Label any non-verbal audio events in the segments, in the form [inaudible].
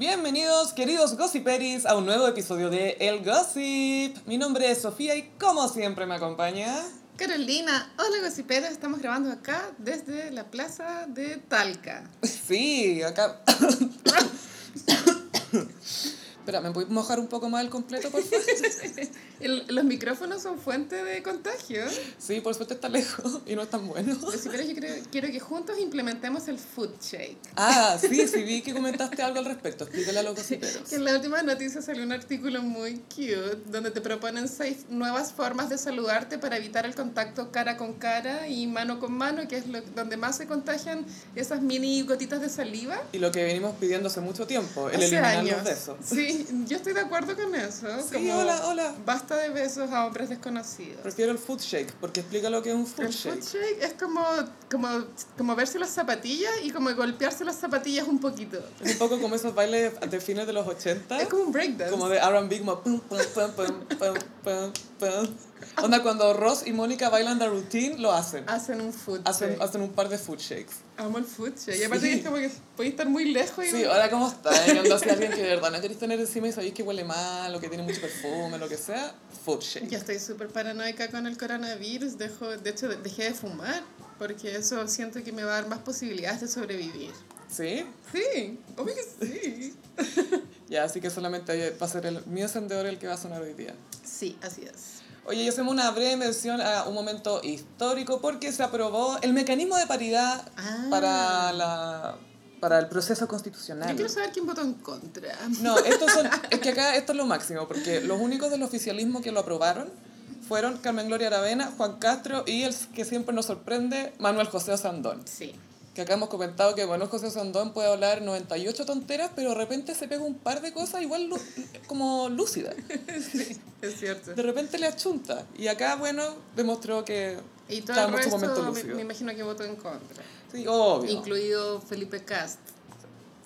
Bienvenidos, queridos gossiperis, a un nuevo episodio de El Gossip. Mi nombre es Sofía y como siempre me acompaña... Carolina, hola gossiperos, estamos grabando acá desde la plaza de Talca. [laughs] Sí, acá... [laughs] Espera, ¿me puedes mojar un poco más el completo, por favor? [laughs] El- los micrófonos son fuente de contagio. Sí, por suerte está lejos y no es tan bueno. Gossiperos, yo creo- quiero que juntos implementemos el food shake. Ah, sí, sí, vi que comentaste algo al respecto. Explícale a los. Que en la última noticia salió un artículo muy cute donde te proponen seis nuevas formas de saludarte para evitar el contacto cara con cara y mano con mano, que es lo, donde más se contagian esas mini gotitas de saliva. Y lo que venimos pidiendo hace mucho tiempo, el Hace eliminar años. los besos. Sí, yo estoy de acuerdo con eso. Sí, hola, hola. Basta de besos a hombres desconocidos. Prefiero el food shake, porque explica lo que es un food El shake. foot shake es como, como, como verse las zapatillas y como golpearse las zapatillas un poquito. Es un poco como esos bailes de fines de los 80. Es como un breakdance. Como de R&B, como pum, pum, pum, pum, pum, pum, pum. [laughs] Onda, cuando Ross y Mónica bailan The Routine, lo hacen. Hacen un foot Hacen, shake. hacen un par de food shakes. Amo el foot shake. Y aparte Sí. es como que podéis estar muy lejos y Sí, hola, ¿cómo estás? Y Onda, si alguien que de verdad no queréis tener encima y sabéis que huele mal, o que tiene mucho perfume, lo que sea, food shake. Yo estoy súper paranoica con el coronavirus. Dejo, de hecho, dejé de fumar porque eso siento que me va a dar más posibilidades de sobrevivir. ¿Sí? Sí, obvio que sí. [laughs] Ya, así que solamente va a ser el, mi encendedor el que va a sonar hoy día. Sí, así es. Oye, y hacemos una breve mención a un momento histórico porque se aprobó el mecanismo de paridad Ah. para, la, para el proceso constitucional. Yo quiero saber quién votó en contra. No, estos son, es que acá esto es lo máximo, porque los únicos del oficialismo que lo aprobaron fueron Carmen Gloria Aravena, Juan Castro y el que siempre nos sorprende, Manuel José Sandón. Sí. Que acá hemos comentado que Manuel José Sandón puede hablar 98 tonteras, pero de repente se pega un par de cosas igual como lúcidas. [laughs] Sí, es cierto. De repente le achunta. Y acá, bueno, demostró que Y todo el resto momento me imagino que votó en contra. Sí, obvio. Incluido Felipe Cast.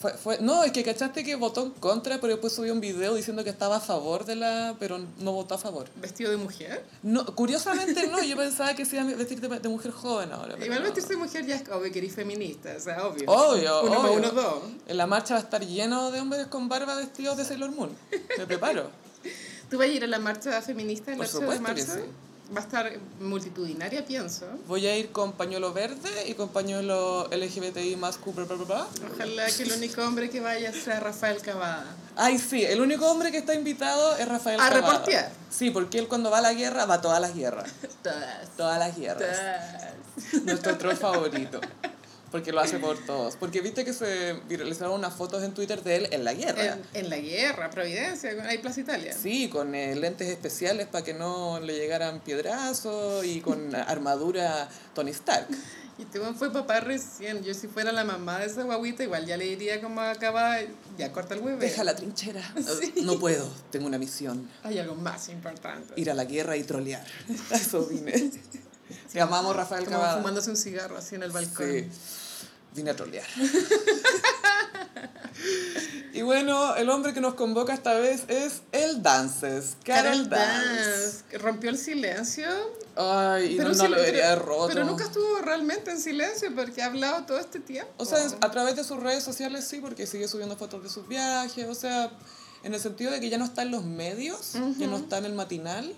Fue, fue, no, es que cachaste que votó en contra, pero después subió un video diciendo que estaba a favor de la... pero no votó a favor. ¿Vestido de mujer? No, curiosamente no, yo pensaba que se iba a vestir de, de mujer joven ahora. Igual no. vestirse de mujer ya es obvio que eres feminista, o sea, obvio. Obvio, Uno obvio. uno, dos. En la marcha va a estar lleno de hombres con barba vestidos de Sailor Moon. Me preparo. [laughs] ¿Tú vas a ir a la marcha feminista el Por 8 de que marzo? sí. Va a estar multitudinaria, pienso. Voy a ir con pañuelo verde y con pañuelo LGBTI más Q, bla, bla, bla. Ojalá que el único hombre que vaya sea Rafael Cavada. Ay, sí, el único hombre que está invitado es Rafael A Cavada. reportear. Sí, porque él cuando va a la guerra va a todas las guerras. [laughs] Todas. Todas las guerras. Todas. Nuestro troll [laughs] favorito. Porque lo hace por todos. Porque viste que se viralizaron unas fotos en Twitter de él en la guerra. En, en la guerra, Providencia, ahí Plaza Italia. Sí, con eh, lentes especiales para que no le llegaran piedrazos y con [laughs] armadura Tony Stark. Y este fue papá recién. Yo si fuera la mamá de esa guaguita, igual ya le diría como acaba, ya corta el huevo. Deja la trinchera. [laughs] No puedo, tengo una misión. Hay algo más importante. Ir a la guerra y trolear. [laughs] Eso vine. Te amamos, Rafael Cavada. fumándose un cigarro así en el balcón. Sí, vine a trolear. [laughs] y bueno, el hombre que nos convoca esta vez es el Dances, Carol Carol Dance. Dance rompió el silencio. Ay, y no, no sí- lo debería roto. pero nunca estuvo realmente en silencio porque ha hablado todo este tiempo. O sea, a través de sus redes sociales sí, porque sigue subiendo fotos de sus viajes, o sea, en el sentido de que ya no está en los medios, ya no está en el matinal,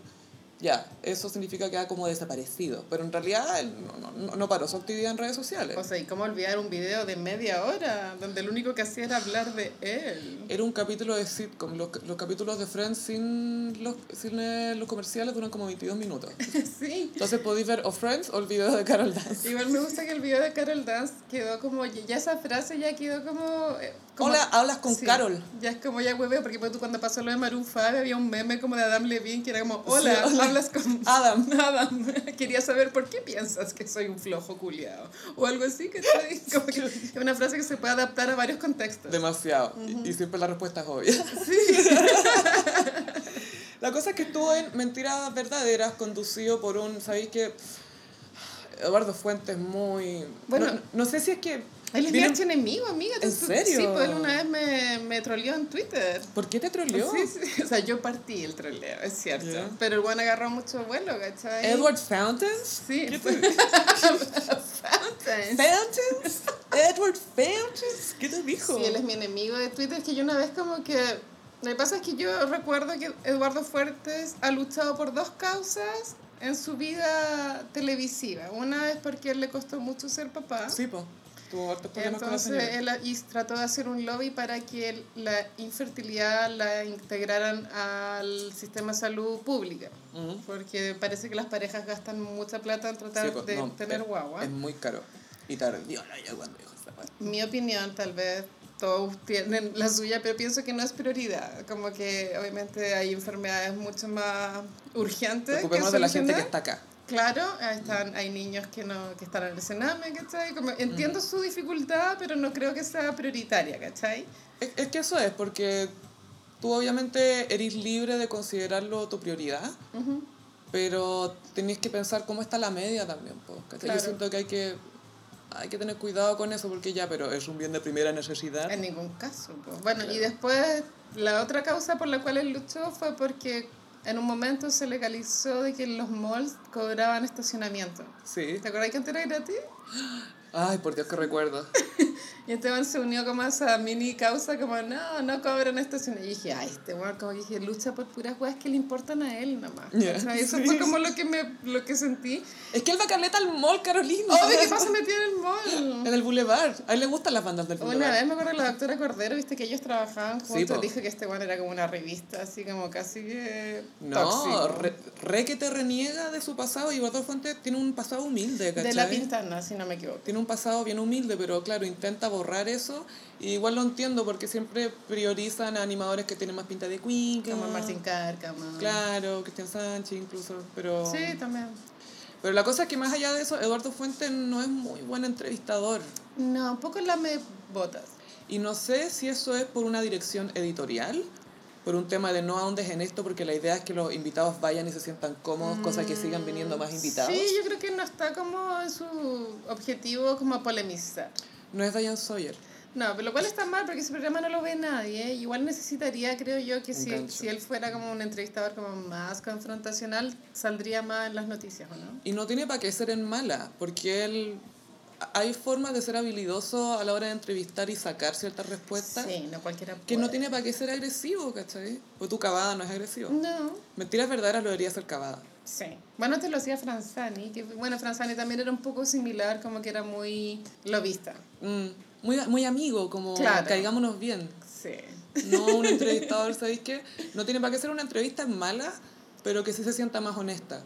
ya, eso significa que ha como desaparecido. Pero en realidad él no, no, no paró su actividad en redes sociales. O sea, ¿y cómo olvidar un video de media hora donde lo único que hacía era hablar de él? Era un capítulo de sitcom, los, los capítulos de Friends sin los, sin eh, los comerciales duran como 22 minutos. [laughs] sí. Entonces podéis ver o Friends o el video de Carol Dance. Igual me gusta que el video de Carol Dance quedó como, ya esa frase ya quedó como... eh, como- Hola, hablas con Sí, Carol. Ya es como ya hueveo, porque pues, tú cuando pasó lo de Maroon 5 había un meme como de Adam Levine que era como, hola, Sí, hola. Hablas con Adam. [laughs] Adam. Quería saber por qué piensas que soy un flojo culiado. O algo así, que [laughs] que es una frase que se puede adaptar a varios contextos. Demasiado. Y- y, siempre la respuesta es obvia. [laughs] la cosa es que estuvo en Mentiras Verdaderas, conducido por un, ¿sabéis qué? Eduardo Fuentes muy... Bueno. no, no sé si es que... Él es mi viene- archienemigo, amiga. ¿En serio? Sí, pues él una vez me, me troleó en Twitter. ¿Por qué te troleó? Sí, sí, [laughs] o sea, yo partí el troleo, es cierto. Ya. Pero el buen agarró mucho vuelo, ¿cachai? ¿Edward Fountains? Sí, ¿Qué [laughs] te- Fountains. ¿Fountains? ¿Edward Fountains? ¿Qué te dijo. Sí, él es mi enemigo de Twitter. Es que yo una vez como que... Lo que pasa es que yo recuerdo que Eduardo Fuertes ha luchado por dos causas en su vida televisiva. Una es porque él le costó mucho ser papá. Sí, pues. Tuvo hartos problemas con la Entonces señora. él y trató de hacer un lobby para que la infertilidad la integraran al sistema de salud pública. Ujú. Porque parece que las parejas gastan mucha plata en tratar Sí, pues, de no, tener es- guagua. Es muy caro. Y tardió la ya cuando dijo esa weá. Mi opinión, tal vez todos tienen la suya, pero pienso que no es prioridad. Como que obviamente hay enfermedades mucho más urgentes. que Preocupémonos de la gente que está acá. Claro, están, hay niños que, no, que están en el Sename, ¿cachai? Como, entiendo su dificultad, pero no creo que sea prioritaria, ¿cachai? Es, es que eso es, porque tú obviamente eres libre de considerarlo tu prioridad, Ujú. pero tenés que pensar cómo está la media también. ¿cachai? Claro. Yo siento que hay que hay que tener cuidado con eso porque ya, pero es un bien de primera necesidad. En ningún caso. pues. Bueno, y después la otra causa por la cual él luchó fue porque en un momento se legalizó de que los malls cobraban estacionamiento. Sí. ¿Te acuerdas que antes era gratis? [gasps] Ay, por Dios que recuerdo. [laughs] Y Esteban se unió como a esa mini causa, como no, no cobran estacionamiento. Y dije, ay, este weón, como que dije, lucha por puras weas que le importan a él nomás. Ya, ¿cachai? Eso sí. [laughs] fue como lo que, me, lo que sentí. Es que él va caleta al mall, Carolina. Obvio, ¿qué pasa metido en el mall? En el boulevard. A él le gustan las bandas del boulevard. Una vez me acuerdo que la doctora Cordero, viste que ellos trabajaban Sí, juntos, po. dijo que este weón era como una revista, así como casi que No, tóxico. re, re que te reniega de su pasado y Eduardo Fuentes tiene un pasado humilde, ¿cachai? De la pintana, si no me equivoco. Tiene un pasado bien humilde, pero claro, intenta borrar eso. Y igual lo entiendo porque siempre priorizan a animadores que tienen más pinta de Queen. Como Martín Cárcamo. Claro, Cristian Sánchez incluso, pero... Sí, también. Pero la cosa es que más allá de eso, Eduardo Fuentes no es muy buen entrevistador. No, un poco la me botas. Y no sé si eso es por una dirección editorial, por un tema de no ahondes en esto, porque la idea es que los invitados vayan y se sientan cómodos, cosa que sigan viniendo más invitados. Sí, yo creo que no está como en su objetivo como polemizar. No es Diane Sawyer. No, pero lo cual está mal porque ese programa no lo ve nadie. Igual necesitaría, creo yo, que si, si él fuera como un entrevistador como más confrontacional, saldría más en las noticias, ¿o no? Y no tiene para qué ser en mala, porque él... Hay formas de ser habilidoso a la hora de entrevistar y sacar ciertas respuestas Sí, no cualquiera que no tiene para qué ser agresivo, ¿cachai? Pues tu cavada no es agresivo. No, Mentiras verdaderas lo debería ser cavada. Sí. Bueno, te lo hacía Franzani, que bueno, Franzani también era un poco similar, como que era muy lobista. Mm, muy, muy amigo, como Claro. caigámonos bien. Sí. No un entrevistador, ¿sabéis qué? No tiene para qué ser una entrevista mala, pero que sí se sienta más honesta.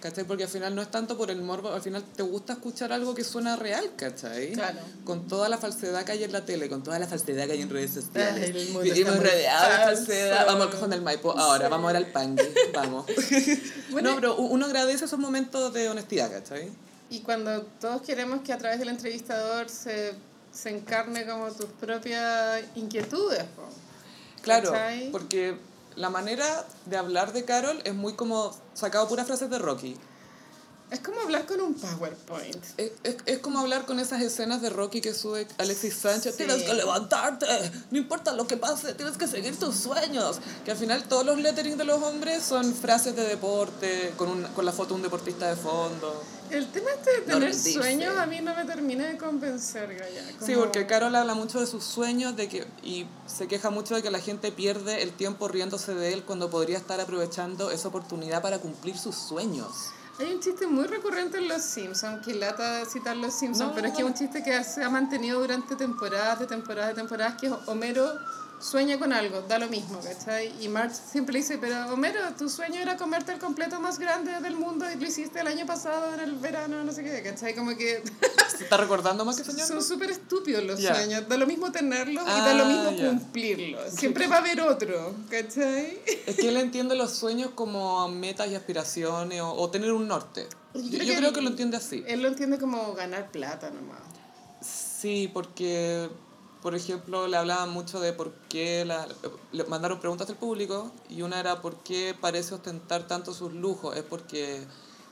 ¿Cachai? Porque al final no es tanto por el morbo, al final te gusta escuchar algo que suena real, ¿cachai? Claro. Con toda la falsedad que hay en la tele, con toda la falsedad que hay en redes sociales. Vivimos rodeados de falsedad. Vamos al cajón del Maipo ahora, vamos ahora al Pangui, [laughs] vamos. Bueno, no, pero uno agradece esos momentos de honestidad, ¿cachai? Y cuando todos queremos que a través del entrevistador se, se encarne como tus propias inquietudes. po. Claro, ¿Cachai? porque la manera de hablar de Carol es muy como sacado puras frases de Rocky. Es como hablar con un PowerPoint. Es, es, es como hablar con esas escenas de Rocky que sube Alexis Sánchez. Sí. Tienes que levantarte, no importa lo que pase, tienes que seguir tus sueños. Que al final todos los lettering de los hombres son frases de deporte, con, un, con la foto de un deportista de fondo. El tema este de No tener rendirse. sueños a mí no me termina de convencer, Gaya. Sí, Como- porque Carol habla mucho de sus sueños de que, y se queja mucho de que la gente pierde el tiempo riéndose de él cuando podría estar aprovechando esa oportunidad para cumplir sus sueños. Hay un chiste muy recurrente en Los Simpsons, que lata citar Los Simpsons, No, pero es que es un chiste que se ha mantenido durante temporadas, de temporadas, de temporadas, que es Homero sueña con algo, da lo mismo, ¿cachai? Y Marge siempre dice, pero Homero, tu sueño era comerte el completo más grande del mundo y lo hiciste el año pasado en el verano, no sé qué, ¿cachai? Como que [laughs] ¿Se está recordando más que soñando? son súper estúpidos los sueños, da lo mismo tenerlos y Ah, da lo mismo ya. cumplirlos. Siempre va a haber otro, ¿cachai? Es que él entiende los sueños como metas y aspiraciones o, o tener un norte. Yo Yo, creo yo que creo él- que lo entiende así. Él lo entiende como ganar plata nomás. Sí, porque, por ejemplo, le hablaban mucho de por qué la, le mandaron preguntas al público y una era por qué parece ostentar tanto sus lujos. Es porque,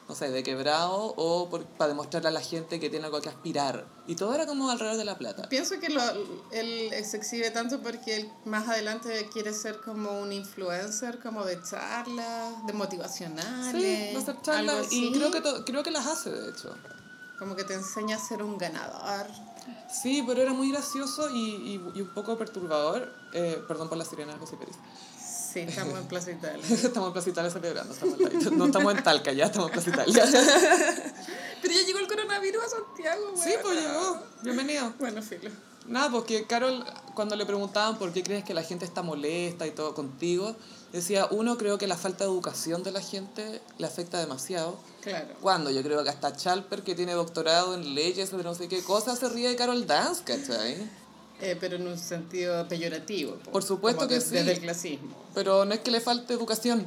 no sé, de quebrado o por- para demostrarle a la gente que tiene algo que aspirar. Y todo era como alrededor de la plata. Pienso que lo, él se exhibe tanto porque él más adelante quiere ser como un influencer, como de charlas, de motivacionales. Sí, va a hacer charlas y creo que, to- creo que las hace, de hecho. Como que te enseña a ser un ganador. Sí, pero era muy gracioso y, y, y un poco perturbador. Eh, perdón por la sirena José Pérez. Sí, estamos en Plaza Italia. [laughs] estamos en Plaza Italia celebrando. Estamos en, no estamos en Talca ya, estamos en Plaza Italia. [laughs] Pero ya llegó el coronavirus a Santiago, güey. sí, pues llegó. Bienvenido. Bueno, filo. Nada, porque Carol, cuando le preguntaban por qué crees que la gente está molesta y todo contigo, decía, uno, creo que la falta de educación de la gente le afecta demasiado. Claro. Cuando yo creo que hasta Chalper, que tiene doctorado en leyes de no sé qué cosa, se ríe de Carol Dance, ¿cachai? Eh, pero en un sentido peyorativo. po, Por supuesto que de- sí. Desde el clasismo. Pero no es que le falte educación.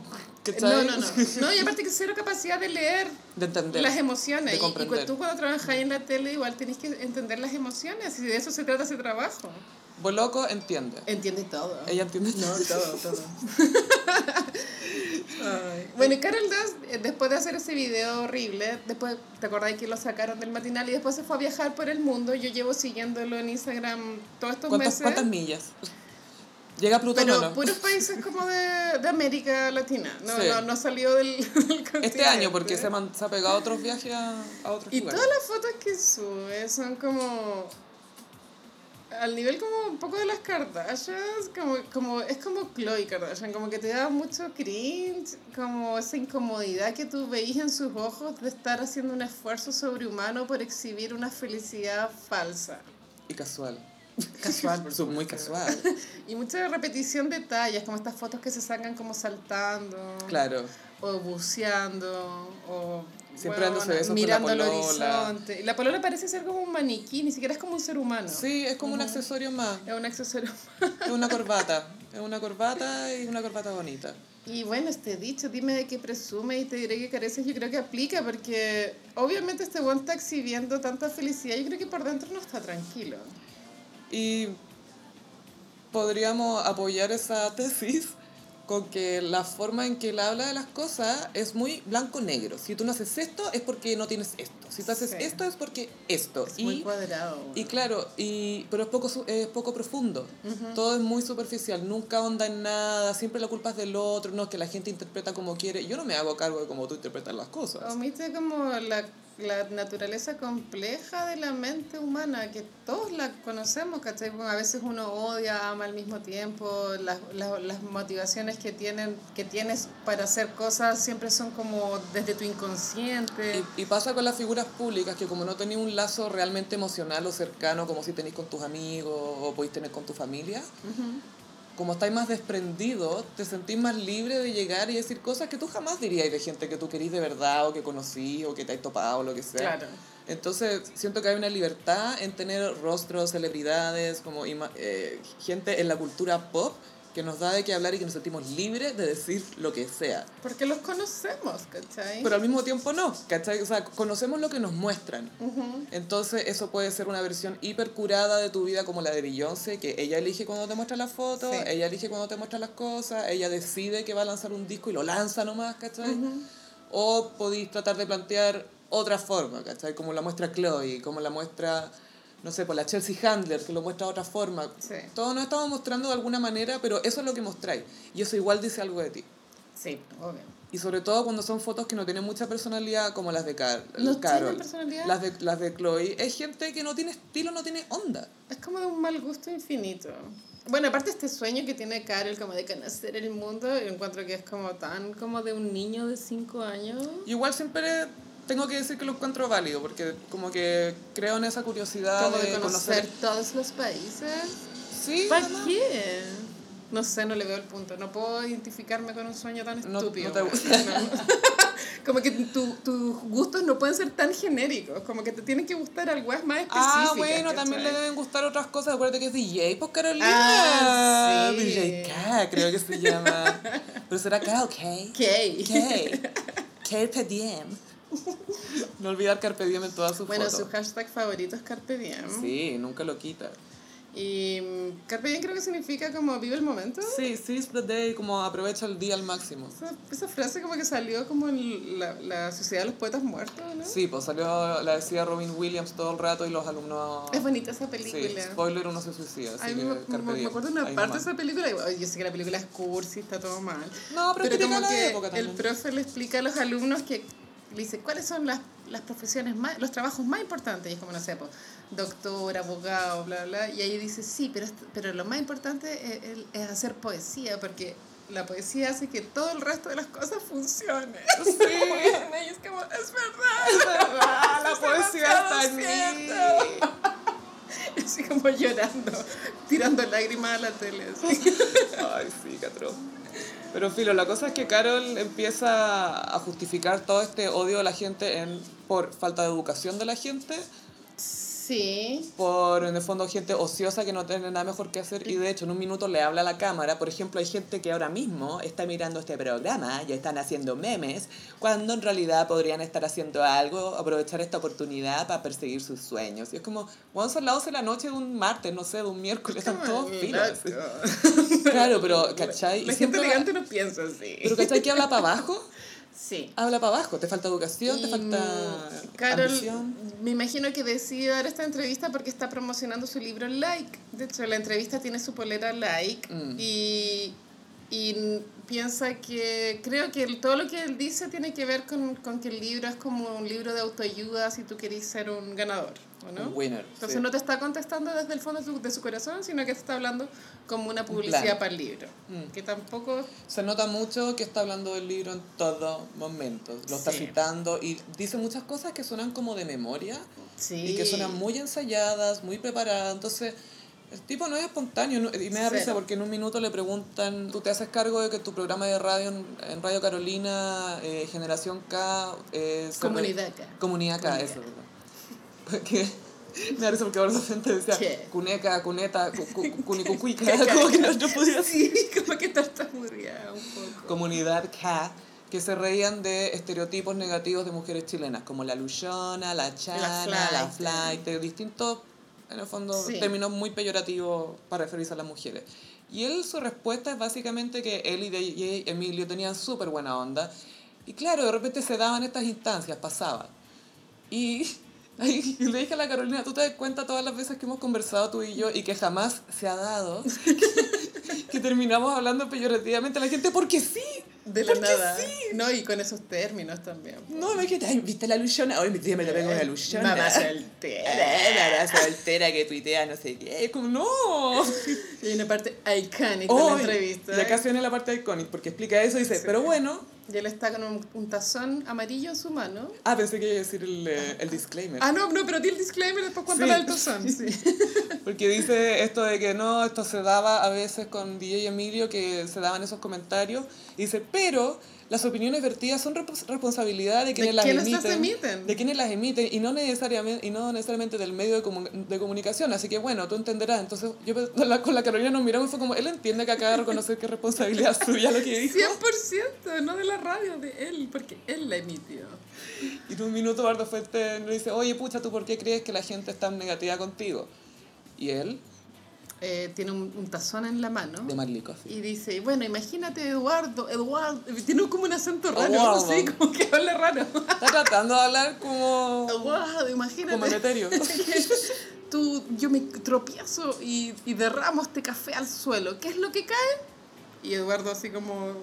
No, no, no. [laughs] No, y aparte que cero capacidad de leer De entender. las emociones. de Y- y, tú cuando trabajas en la tele igual tenés que entender las emociones y de eso se trata ese trabajo. Boloco entiende. Entiende todo. Ella entiende No, todo, todo. [laughs] Ay. Bueno, y Carol Dance, eh, después de hacer ese video horrible, después, ¿te acordás que lo sacaron del matinal y después se fue a viajar por el mundo? Yo llevo siguiéndolo en Instagram todos estos ¿Cuántas, meses. ¿Cuántas millas? ¿Llega a Plutón Pero no? puros países como de, de América Latina. No, Sí. no, no salió del, [laughs] del Este año, porque se, man- se ha pegado a otros viajes a, a otros Y lugares. todas las fotos que sube son como al nivel como un poco de las Kardashians, como, como, es como Chloe Kardashian, como que te da mucho cringe, como esa incomodidad que tú veís en sus ojos de estar haciendo un esfuerzo sobrehumano por exhibir una felicidad falsa. Y casual. Casual, por Muy casual. [laughs] Y mucha repetición de detalles, como estas fotos que se sacan como saltando, Claro. o buceando, o Siempre dándose besos con la mirando polola. horizonte. La polola parece ser como un maniquí, ni siquiera es como un ser humano. Sí, es como un accesorio más. Es un accesorio. Es una [laughs] corbata. Es una corbata y una corbata bonita. Y bueno, este dicho, dime de qué presume y te diré que careces, yo creo que aplica, porque obviamente este buen está exhibiendo tanta felicidad, yo creo que por dentro no está tranquilo. Y podríamos apoyar esa tesis con que la forma en que él habla de las cosas es muy blanco-negro. Si tú no haces esto es porque no tienes esto. Si tú haces Sí. esto es porque esto. Es y, muy cuadrado. y claro, y, pero es poco, es poco profundo. Todo es muy superficial. Nunca onda en nada. Siempre la culpa es del otro. No, que la gente interpreta como quiere. Yo no me hago cargo de cómo tú interpretas las cosas. Omite como la, la naturaleza compleja de la mente humana, que todos la conocemos, ¿cachai? Bueno, a veces uno odia, ama al mismo tiempo, las, las, las motivaciones que, tienen, que tienes para hacer cosas siempre son como desde tu inconsciente. Y, y pasa con las figuras públicas que como no tenéis un lazo realmente emocional o cercano como si tenéis con tus amigos o podéis tener con tu familia, como estáis más desprendidos, te sentís más libre de llegar y decir cosas que tú jamás dirías de gente que tú querís de verdad o que conocí o que te has topado o lo que sea. Claro. Entonces siento que hay una libertad en tener rostros, celebridades, como eh, gente en la cultura pop que nos da de qué hablar y que nos sentimos libres de decir lo que sea. Porque los conocemos, ¿cachai? Pero al mismo tiempo no, ¿cachai? O sea, conocemos lo que nos muestran. Ujú. Entonces eso puede ser una versión hiper curada de tu vida como la de Beyoncé, que ella elige cuando te muestra las fotos, Sí. ella elige cuando te muestra las cosas, ella decide que va a lanzar un disco y lo lanza nomás, ¿cachai? O podéis tratar de plantear otra forma, ¿cachai? Como la muestra Chloe, como la muestra, no sé, por la Chelsea Handler, que lo muestra de otra forma. Sí. Todos nos estamos mostrando de alguna manera, pero eso es lo que mostráis. Y eso igual dice algo de ti. Sí, obvio. Y sobre todo cuando son fotos que no tienen mucha personalidad, como las de Car ¿No Carol. personalidad? Las de, las de Chloe. Es gente que no tiene estilo, no tiene onda. Es como de un mal gusto infinito. Bueno, aparte este sueño que tiene Carol como de conocer el mundo, yo encuentro que es como tan como de un niño de 5 años. Igual siempre tengo que decir que lo encuentro válido, porque como que creo en esa curiosidad Como de de conocer todos los países. Sí, ¿Para qué? No sé, no le veo el punto. No puedo identificarme con un sueño tan estúpido. [laughs] no te. [laughs] No. como que tu- tus gustos no pueden ser tan genéricos. Como que te tienen que gustar algo más específico. Ah, bueno, también le deben gustar otras cosas. Acuérdate que es DJ, pues Carolina. Ah, sí. DJ K, creo que se llama. [laughs] Pero será K o K. ¿Qué? K. Carpe diem. No olvidar Carpe diem en todas sus Bueno, fotos. su hashtag favorito es Carpe Diem. Sí, nunca lo quita. Y mm, Carpe Diem creo que significa como vive el momento. Sí, seize the day, como aprovecha el día al máximo. Esa, esa frase como que salió como en la, la Sociedad de los Poetas Muertos, ¿no? Sí, pues salió, la decía Robin Williams todo el rato y los alumnos... Es bonita esa Sí, película. spoiler, uno se suicida, así Ay, me, que me- carpe me diem. acuerdo de una Ahí parte de nomás. esa película, y, yo sé que la película es cursi, está todo mal. No, pero, Pero como de la que época el también. profe le explica a los alumnos que le dice, ¿cuáles son las, las profesiones más, los trabajos más importantes? Y es como, no sé, pues, doctor, abogado, bla, bla. Y ella dice, sí, pero, pero lo más importante es, es- hacer poesía, porque la poesía hace que todo el resto de las cosas funcione. [laughs] Sí. [laughs] y es como, es verdad. La Es poesía está en mí. [laughs] Y así como llorando, tirando lágrimas a la tele. así. Ay, sí, Catro. Pero filo, la cosa es que Carol empieza a justificar todo este odio de la gente en, por falta de educación de la gente, Sí. por en el fondo gente ociosa que no tiene nada mejor que hacer y de hecho en un minuto le habla a la cámara. Por ejemplo, hay gente que ahora mismo está mirando este programa y están haciendo memes cuando en realidad podrían estar haciendo algo, aprovechar esta oportunidad para perseguir sus sueños. Y es como, bueno, son las 12 de la noche de un martes, no sé, de un miércoles, están todos filos. [laughs] Claro, pero, ¿cachai? Y La gente va- elegante no piensa así. Pero ¿cachai que habla para abajo? Sí. Habla para abajo, te falta educación, te falta Carol, ambición. me imagino que decide dar esta entrevista porque está promocionando su libro Like. De hecho, la entrevista tiene su polera Like Mm. y, y piensa que creo que todo lo que él dice tiene que ver con, con que el libro es como un libro de autoayuda si tú querés ser un ganador, ¿o no? Un winner. Entonces sí. no te está contestando desde el fondo de su, de su corazón, sino que está hablando como una publicidad plan. para el libro. Mm. Que tampoco... Se nota mucho que está hablando del libro en todo momento. Lo está Sí. citando y dice muchas cosas que suenan como de memoria Sí. y que suenan muy ensayadas, muy preparadas. Entonces, el tipo no es espontáneo no- y me da Cero. risa porque en un minuto le preguntan, ¿tú te haces cargo de que tu programa de radio en, Radio Carolina, eh, Generación K... eh, se re- Comunidad acá. Comunidad K, Comunidad. eso. Porque me da risa porque ahora la gente decía ¿Qué? cuneca, cuneta, cu- cu- [laughs] cunicucuica, como que no, no podía Sí, como que tartamudeaba un poco. Comunidad K, que se reían de estereotipos negativos de mujeres chilenas, como la luchona, la chana, la flight. flight, distintos, en el fondo, Sí. términos muy peyorativos para referirse a las mujeres. Y él, su respuesta es básicamente que él y DJ Emilio tenían súper buena onda. Y claro, de repente se daban estas instancias, pasaban. Y ahí le dije a la Carolina, ¿tú te das cuenta todas las veces que hemos conversado tú y yo y que jamás se ha dado? que terminamos hablando peyorativamente a la gente porque sí. De la nada. sí. No, y con esos términos también. No, me dijiste, ay, ¿viste la luchona? Hoy mi tía me la pego una luchona. Mamá soltera. [laughs] Mamá soltera que tuitea no sé qué. Es como, no. [laughs] Y hay una parte icónica de Oh, la entrevista. Y acá se viene la parte icónica porque explica eso y dice, pero bueno. Y él está con un, un tazón amarillo en su mano. Ah, pensé que iba a decir el, eh, el disclaimer. Ah, no, no, pero di el disclaimer después cuéntale Sí. del tazón. Sí. [laughs] Porque dice esto de que no, esto se daba a veces con DJ Emilio, que se daban esos comentarios. Y dice, pero las opiniones vertidas son responsabilidad de quienes, las, quienes las emiten, emiten. De quienes las emiten y no necesariamente, y no necesariamente del medio de, de comunicación. Así que bueno, tú entenderás. Entonces yo pe- con la, con la Carolina nos miramos y fue como, él entiende que acaba de reconocer que es responsabilidad [laughs] suya lo que dijo. 100%, no de la radio, de él, porque él la emitió. Y en un minuto Bardo Fuente nos dice, oye, pucha, ¿tú por qué crees que la gente está negativa contigo? Y él, Eh, tiene un, un tazón en la mano. de Marlico. así. Y dice, bueno, imagínate Eduardo, Eduardo, tiene como un acento raro, Eduardo. sí, como que habla raro. Está tratando de hablar como... Eduardo, imagínate. Como Emeterio. [laughs] Tú, yo me tropiezo y, y derramo este café al suelo. ¿Qué es lo que cae? Y Eduardo así como,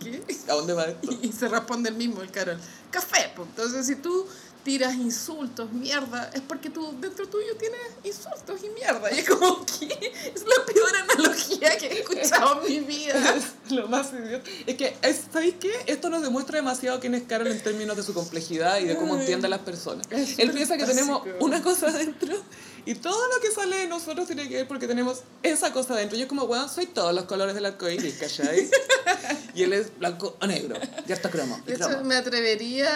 ¿qué? ¿A dónde va esto? Y se responde el mismo, el Carol. Café, pues. Entonces, si tú tiras insultos, mierda, es porque tú dentro tuyo tienes insultos y mierda. Y es como, ¿qué? Es la peor analogía que he escuchado en mi vida. [laughs] Es lo más idiota. Es que, es- ¿sabéis qué? Esto nos demuestra demasiado quién es Carol en términos de su complejidad y de cómo entiende a las personas. Él piensa que tenemos una cosa adentro y todo lo que sale de nosotros tiene que ver porque tenemos esa cosa adentro. Yo como, weón, soy todos los colores del arco iris, ¿cachai? [laughs] y él es blanco o negro. Ya está cromo. y De hecho, cromo. me atrevería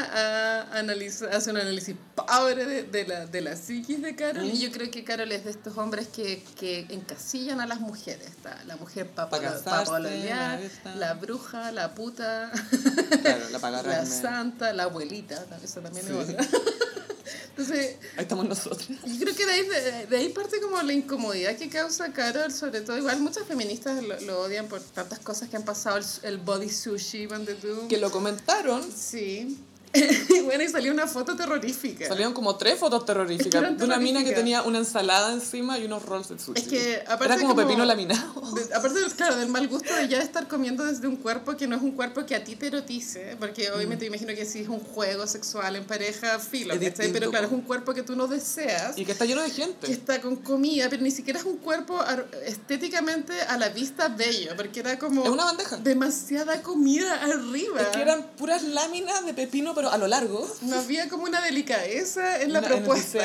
a analizar, hacer un análisis pobre de, de, la, de la psiquis de Carol. Mm. Y yo creo que Carol es de estos hombres que, que encasillan a las mujeres. Está la mujer para Pa' pololear, la bruja, la puta, Claro, la [laughs] la santa, la abuelita. Eso también Sí. es [laughs] otra. Entonces, Ahí estamos nosotros. yo creo que de ahí, de, de ahí parte como la incomodidad que causa Carol, sobre todo, igual muchas feministas lo, lo odian por tantas cosas que han pasado, el, el body sushi, tú. Que lo comentaron Sí. Y [laughs] bueno, y salió una foto terrorífica. Salieron como tres fotos terroríficas. Que de una mina que tenía una ensalada encima y unos rolls de sushi. Es que, aparte Era como, como- pepino laminado. De- aparte, claro, del mal gusto de ya estar comiendo desde un cuerpo que no es un cuerpo que a ti te erotice, porque obviamente me imagino que si es un juego sexual en pareja, filo, Pero claro, es un cuerpo que tú no deseas. Y que está lleno de que gente. está con comida, pero ni siquiera es un cuerpo estéticamente a la vista bello, porque era como Es una bandeja. demasiada comida arriba. Es que eran puras láminas de pepino, pero a lo largo. No había como una delicadeza en la Una- en el propuesta,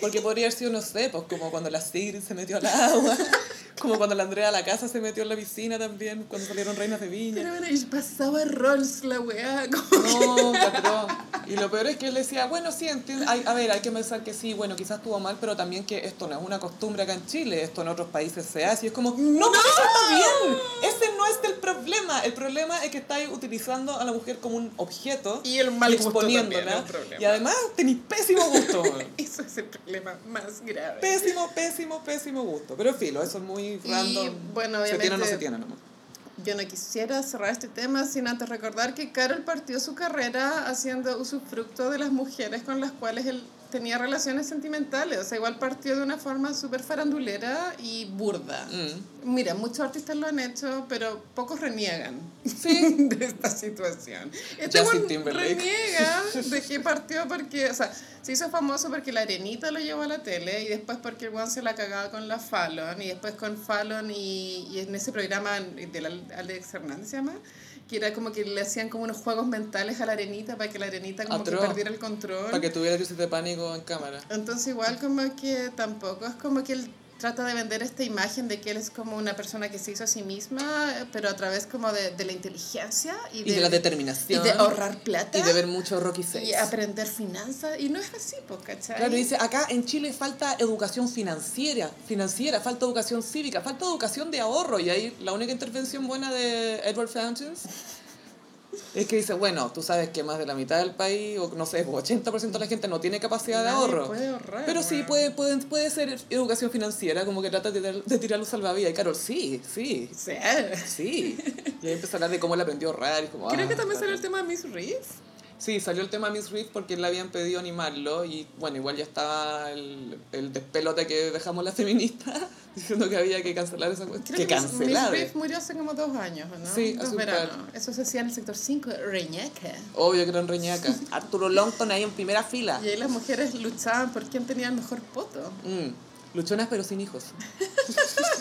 porque podría haber sido, no sé, pues como cuando la Sigrid se metió al agua, [laughs] como cuando la Andrea a la casa se metió en la piscina también, cuando salieron reinas de Pero viña. bueno, y pasaba Rolls la weá, No, patrón. Y lo peor es que él decía, bueno, sí, entiendo, a ver, hay que pensar que sí, bueno, quizás estuvo mal, pero también que esto no es una costumbre acá en Chile, esto en otros países se hace, y es como, no, pero eso está bien, ese no es el problema, el problema es que estáis utilizando a la mujer como un objeto Y el mal exponiéndola, y además tenéis pésimo gusto. [laughs] Eso es el problema más grave. Pésimo, pésimo, pésimo gusto. Pero filo, eso es muy random. bueno, se tiene o no obviamente- se tiene nomás. Yo no quisiera cerrar este tema sin antes recordar que Carol partió su carrera haciendo usufructo de las mujeres con las cuales él tenía relaciones sentimentales. O sea, igual partió de una forma súper farandulera y burda. Mm. Mira, muchos artistas lo han hecho, pero pocos reniegan Sí. [laughs] de esta situación. Este reniega [laughs] de que partió porque, o sea, se hizo famoso porque la arenita lo llevó a la tele y después porque el se la cagaba con la Fallon y después con Fallon y, y en ese programa de la Alex Hernández se llama que era como que le hacían como unos juegos mentales a la arenita para que la arenita como Atroz. que perdiera el control. Para que tuviera crisis de pánico en cámara. Entonces igual como que tampoco es como que él trata de vender esta imagen de que él es como una persona que se hizo a sí misma, pero a través como de, de la inteligencia y Y de la determinación. y de ahorrar plata Y de ver mucho Rocky y 6. aprender finanzas. Y no es así, ¿cachai? Claro, dice, acá en Chile falta educación financiera, financiera, falta educación cívica, falta educación de ahorro. Y ahí la única intervención buena de Edward Fountains es que dice, bueno, tú sabes que más de la mitad del país, o no sé, 80% de la gente no tiene capacidad de ahorro. puede ahorrar, Pero sí, puede, puede, puede ser educación financiera, como que trata de, de tirar los salvavidas. Y Carol, sí, sí, sea, sí. Y ahí empezó a hablar de cómo él aprendió a ahorrar. Y como, creo ah, que también claro. salió el tema de Miss Reef. Sí, salió el tema Miss Reef porque le habían pedido animarlo y bueno, igual ya estaba el, el despelote que dejamos las feministas [laughs] diciendo que había que cancelar esa cuestión. Que Miss- cancelar. Miss Reef murió hace como dos años, ¿o ¿no? Sí, dos veranos. Eso se hacía en el sector 5, Reñaca. Obvio que eran reñacas. [laughs] Arturo Longton ahí en primera fila. Y ahí las mujeres luchaban por quién tenía el mejor poto. Mm, Luchonas pero sin hijos. [laughs]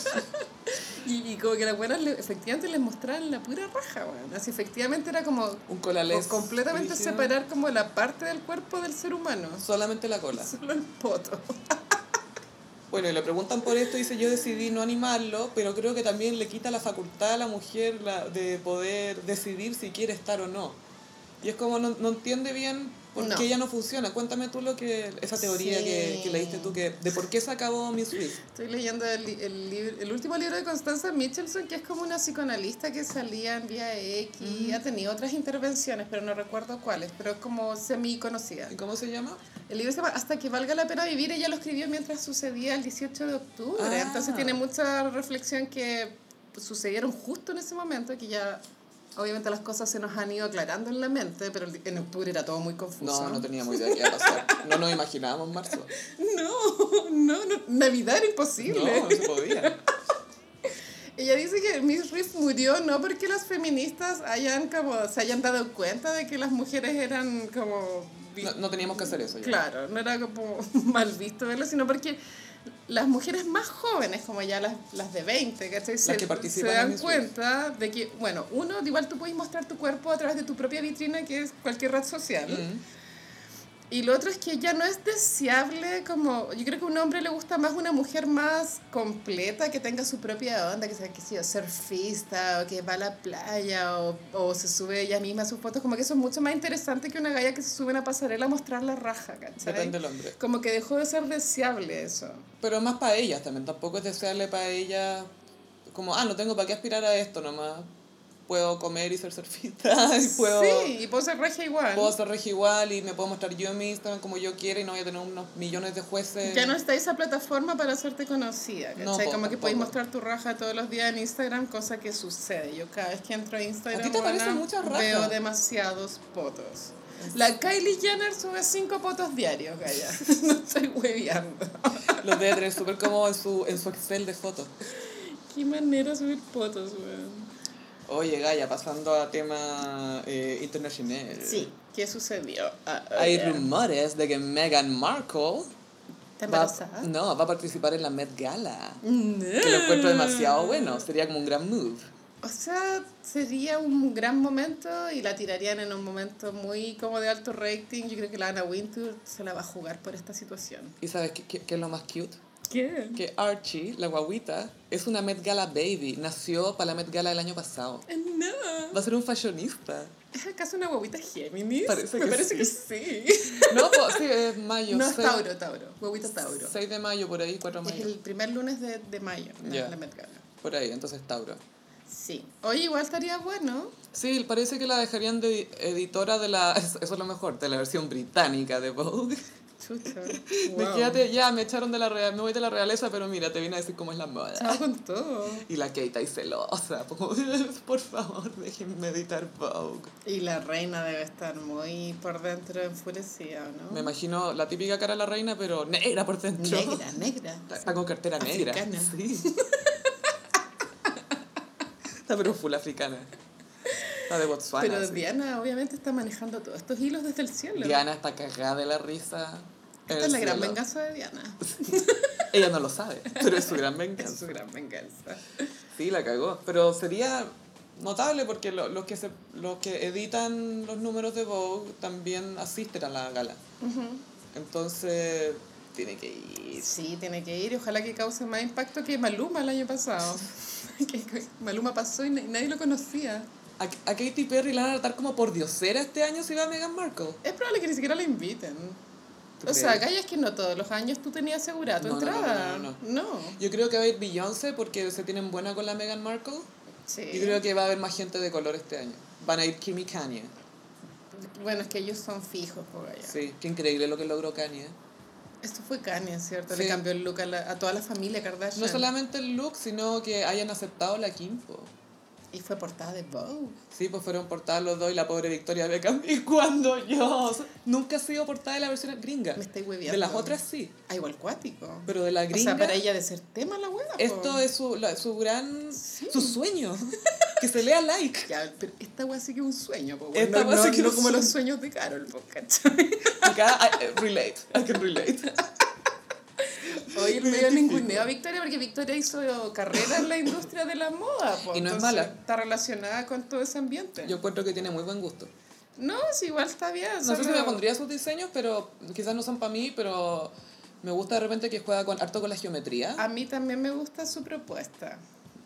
Y, y como que las buenas le- efectivamente les mostraban la pura raja, weón. Así efectivamente era como Un colales. co- completamente separar como la parte del cuerpo del ser humano. Solamente la cola. Solo el poto. [laughs] Bueno, y le preguntan por esto, dice yo decidí no animarlo, pero creo que también le quita la facultad a la mujer la, de poder decidir si quiere estar o no. Y es como no, no entiende bien por No. qué ella no funciona. Cuéntame tú lo que esa teoría Sí. que, que leíste tú, que de por qué se acabó Miss Reef. Estoy leyendo el, el, libro- el último libro de Constanza Michelson, que es como una psicoanalista que salía en Vía X y ha tenido otras intervenciones, pero no recuerdo cuáles, pero es como semi conocida. ¿Y cómo se llama? El libro se llama Hasta que valga la pena vivir. Ella lo escribió mientras sucedía el 18 de octubre. Ah. Entonces tiene mucha reflexión que sucedieron justo en ese momento, que ya obviamente las cosas se nos han ido aclarando en la mente, pero en octubre era todo muy confuso. No, no teníamos idea de qué iba a pasar. No nos imaginábamos marzo. [laughs] no, no, no, Navidad era imposible. No, no se podía. [laughs] Ella dice que Miss Reef murió no porque las feministas hayan como, se hayan dado cuenta de que las mujeres eran como... No, no teníamos que hacer eso. Claro, no era como [laughs] mal visto verlo, sino porque las mujeres más jóvenes, como ya las, las de 20, ¿cachai? Se, que se dan cuenta de que, bueno, uno, igual tú puedes mostrar tu cuerpo a través de tu propia vitrina, que es cualquier red social. Mm. Y lo otro es que ya no es deseable como... Yo creo que a un hombre le gusta más una mujer más completa, que tenga su propia onda, que sea, que sea surfista, o que va a la playa, o, o se sube ella misma a sus fotos. Como que eso es mucho más interesante que una galla que se sube a una pasarela a mostrar la raja, ¿cachai? Depende del hombre. Como que dejó de ser deseable eso. Pero más para ellas también. Tampoco es desearle para ellas como, ah, no tengo para qué aspirar a esto nomás. Puedo comer y ser surfista. [laughs] Y puedo, Sí, y puedo ser regia igual. puedo ser regia igual y me puedo mostrar yo en mi Instagram como yo quiera y no voy a tener unos millones de jueces. Ya no está esa plataforma para hacerte conocida, ¿cachai? No, Como que podéis mostrar tu raja todos los días en Instagram, cosa que sucede. Yo cada vez que entro a Instagram veo demasiados fotos. La Kylie Jenner sube cinco fotos diarios, Gaya. [laughs] [laughs] No estoy hueveando. Los debe tener súper cómodo en su, en su Excel de fotos. Qué manera subir fotos, weón. Oye, Gaya, pasando a tema eh, internacional. Sí, ¿qué sucedió? Ah, Hay oye. rumores de que Meghan Markle ¿Está va, no, va a participar en la Met Gala. No. Que lo encuentro demasiado bueno. Sería como un gran move. O sea, sería un gran momento y la tirarían en un momento muy como de alto rating. Yo creo que la Anna Wintour se la va a jugar por esta situación. ¿Y sabes qué, qué- qué es lo más cute? ¿Qué? Que Archie, la guaguita, es una Met Gala baby. Nació para la Met Gala del año pasado. No. Va a ser un fashionista. ¿Es acaso una guaguita Géminis? Parece Me que parece sí. que sí. [laughs] No, pues, sí, es mayo. No es seis- Tauro, Tauro. Guaguita Tauro. 6 de mayo, por ahí, 4 de Es mayo. el primer lunes de, de mayo, la, Ya. la Met Gala. Por ahí, entonces Tauro. Sí. Oye, igual estaría bueno. Sí, parece que la dejarían de editora de la... [laughs] Eso es lo mejor, de la versión británica de Vogue. Chucha. [laughs] Me Wow. quédate, ya, me echaron de la real, me voy de la realeza, pero mira, te vine a decir cómo es la moda. Chao con todo. Y la Kate ahí celosa, [laughs] como, por favor, déjenme editar Vogue. Y la reina debe estar muy por dentro enfurecida, ¿no? Me imagino la típica cara de la reina, pero negra por dentro. Negra, negra. Está, [laughs] está con cartera negra. Africana. Sí. Está pero full africana. Está de Botswana. Pero sí. Diana obviamente está manejando todos estos hilos desde el cielo. Diana está cagada de la risa. Esta es la gran venganza de Diana. [laughs] Ella no lo sabe, pero es su gran [laughs] Es venganza. su gran venganza. Sí, la cagó. Pero sería notable porque lo- los, que se, los que editan los números de Vogue también asisten a la gala. Entonces, tiene que ir. Sí, tiene que ir y ojalá que cause más impacto que Maluma el año pasado. [laughs] que Maluma pasó y na- nadie lo conocía. A, a Katy Perry la van a tratar como por diosera este año si va a Meghan Markle. Es probable que ni siquiera la inviten. ¿Tú O sea? Gaya, es que no todos los años tú tenías asegurada tu No, no, no, entrada. no, No, Yo creo que va a ir Beyoncé porque se tienen buena con la Meghan Markle. Sí. Y creo que va a haber más gente de color este año. Van a ir Kim y Kanye. Bueno, es que ellos son fijos, por Gaya. Sí, qué increíble lo que logró Kanye. Esto fue Kanye, ¿cierto? Sí. Le cambió el look a, la- a toda la familia Kardashian. No solamente el look, sino que hayan aceptado la Kim. po. Y fue portada de Vogue. Sí, pues fueron portadas los dos y la pobre Victoria Beckham. [laughs] Y cuando yo... Nunca he sido portada de la versión gringa. Me estoy hueveando. De las otras sí, Ah, igual cuático. pero de la O gringa... sea, para ella de ser tema la hueá. Esto es su, la- su gran... Sí. Su sueño. [laughs] que se lea like. Ya, pero esta hueá sí que es un sueño, po, Esta no, no, sí que es no como los sueño. sueños de Carol, po, ¿cachai? Acá, I, I relate. I can relate. [laughs] Oye, Me medio identifico. ninguneo a Victoria porque Victoria hizo carrera en la industria de la moda. po, Y no es entonces mala. Está relacionada con todo ese ambiente. Yo encuentro que tiene muy buen gusto. No, sí, igual está bien. No sé si solo- me pondría sus diseños, pero quizás no son para mí, pero me gusta de repente que juega con harto con la geometría. A mí también me gusta su propuesta.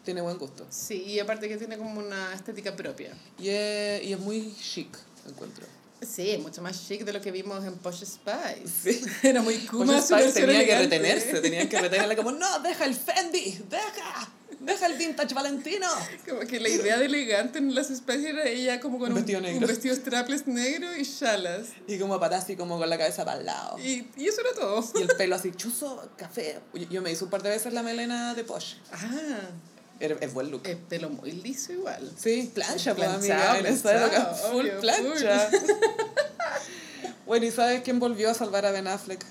Tiene buen gusto. Sí, y aparte que tiene como una estética propia. Y es, y es muy chic, encuentro. Sí, mucho más chic de lo que vimos en Posh Spice. Sí. [laughs] Era muy kuma, su Spice tenía que elegante. retenerse, tenían que retenerla como, no, deja el Fendi, deja, deja el vintage Valentino. Como que la idea de elegante en las Spice era ella como con Un un, vestido negro. un vestido strapless negro y shalas. Y como para así, como con la cabeza para el lado. Y, y eso era todo. Y el pelo así, chuzo, café. Yo, yo me hice un par de veces la melena de Posh. Ah, Es buen look. el pelo muy liso igual. Sí, plancha, pues amiga, en esa época, full obvio, plancha. [laughs] bueno, ¿y sabes quién volvió a salvar a Ben Affleck?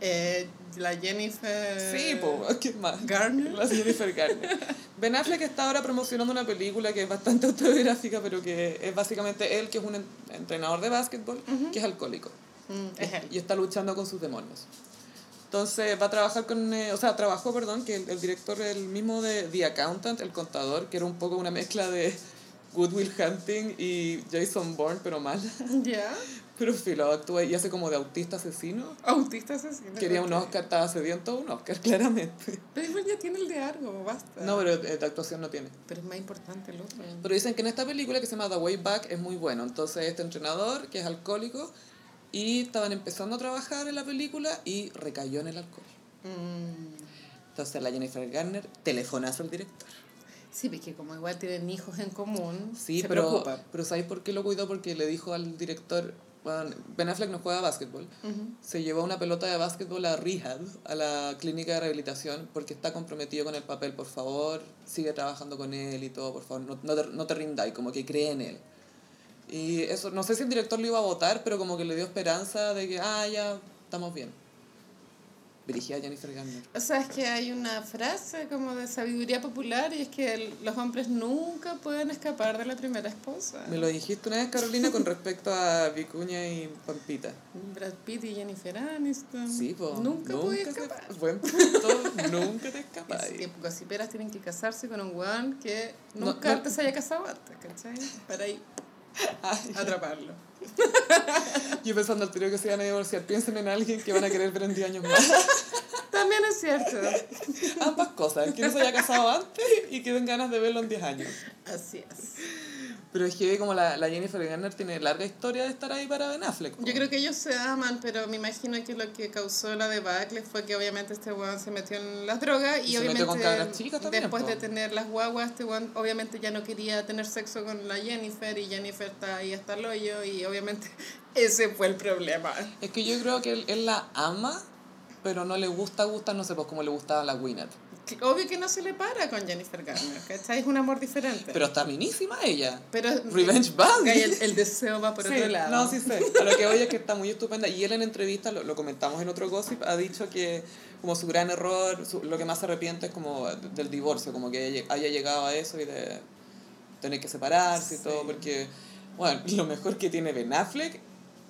Eh, la Jennifer... Sí, pues, ¿quién más? Garner. La Jennifer Garner. Ben Affleck está ahora promocionando una película que es bastante [laughs] autobiográfica, pero que es básicamente él, que es un en- entrenador de básquetbol, que es alcohólico. Mm, es él. Y está luchando con sus demonios. Entonces va a trabajar con, eh, o sea, trabajó, perdón, que el, el director, el mismo de The Accountant, el contador, que era un poco una mezcla de Good Will Hunting y Jason Bourne, pero mal. [laughs] Ya. Pero filo, actúa y hace como de autista asesino. Autista asesino. Quería un. Oscar, estaba sediento un Oscar, [laughs] claramente. Pero igual ya tiene el de algo, basta. No, pero eh, de actuación no tiene. Pero es más importante el otro. Pero dicen que en esta película que se llama The Way Back es muy bueno. Entonces este entrenador, que es alcohólico, y estaban empezando a trabajar en la película y recayó en el alcohol. Mm. Entonces la Jennifer Garner telefonazo al director. Sí, porque como igual tienen hijos en común, Sí, se pero, preocupa. pero ¿sabes por qué lo cuidó? Porque le dijo al director, bueno, Ben Affleck no juega básquetbol, Ujú. se llevó una pelota de básquetbol a rehab, a la clínica de rehabilitación, porque está comprometido con el papel, por favor, sigue trabajando con él y todo, por favor, no, no, te, no te rindáis, como que cree en él. Y eso, no sé si el director lo iba a votar, pero como que le dio esperanza de que, ah, ya, estamos bien. Dirigida Jennifer Garner. O sea, es que hay una frase como de sabiduría popular y es que el- los hombres nunca pueden escapar de la primera esposa. Me lo dijiste una vez, Carolina, con respecto a Vicuña y Pampita. Brad Pitt y Jennifer Aniston. Sí, pues. Nunca, pude te- escapar. [laughs] Buen punto, nunca te escapas. Es que gossiperas tienen que casarse con un weón que No, nunca no. antes se haya casado antes, ¿cachai? Para ahí atraparlo. [laughs] yo pensando al tiro que se van a divorciar, piensen en alguien que van a querer ver en 10 años más. También es cierto. Ambas cosas, que no se haya casado antes y que den ganas de verlo en 10 años. Así es. Pero es que como la, la Jennifer Garner tiene larga historia de estar ahí para Ben Affleck. Yo creo que ellos se aman, pero me imagino que lo que causó la debacle fue que obviamente este weón se metió en las drogas y, obviamente con también, después po. de tener las guaguas, este weón obviamente ya no quería tener sexo con la Jennifer y Jennifer está ahí hasta el hoyo y obviamente [laughs] ese fue el problema. Es que yo creo que él, él la ama, pero no le gusta, gusta, no sé, pues como le gustaba a la Gwyneth. Obvio que no se le para con Jennifer Garner, ¿cachai? Es un amor diferente. Pero está minísima ella. Pero Revenge Band. Gaya, el, el deseo va por Sí, otro lado. No, sí sé. A lo que oye es que está muy estupenda. Y él en entrevista, lo, lo comentamos en otro gossip, ha dicho que como su gran error, su- lo que más se arrepiente es como del divorcio, como que haya, haya llegado a eso y de tener que separarse y todo, porque, bueno, lo mejor que tiene Ben Affleck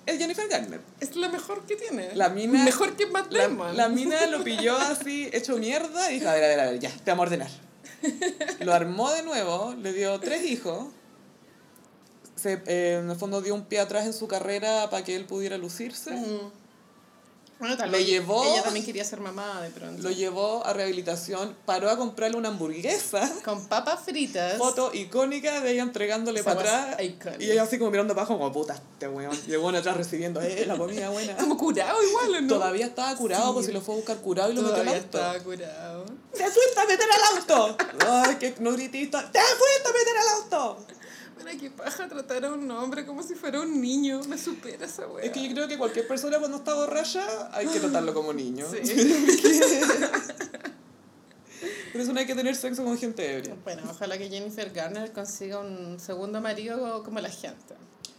es Jennifer Garner. Es lo mejor que tiene. La mina- Mejor que Matt La, la mina lo pilló así, hecho mierda, y dijo, a ver, a ver, a ver, ya, te vamos a ordenar. Lo armó de nuevo, le dio tres hijos, se, eh, en el fondo dio un pie atrás en su carrera para que él pudiera lucirse. Bueno, tal Lo llevó- Ella también quería ser mamá de pronto. lo llevó a rehabilitación, paró a comprarle una hamburguesa, [laughs] Con papas fritas. foto icónica de ella entregándole Esa para atrás, iconic. y ella así como mirando abajo como, puta, este weón, y el weón atrás recibiendo, eh, la comida buena. [laughs] Como curado igual, ¿o ¿no? Todavía estaba curado, Sí. pues si lo fue a buscar curado y lo metió al Todavía auto. estaba curado. ¡Te fuiste a meter al auto! [laughs] ¡Ay, que no gritito! ¡Te fuiste a meter al auto! Mira qué paja tratar a un hombre como si fuera un niño. Me supera esa wea. Es que yo creo que cualquier persona cuando está borracha hay que tratarlo como niño. Sí. [laughs] Por eso no hay que tener sexo con gente ebria. Bueno, ojalá que Jennifer Garner consiga un segundo marido como la gente.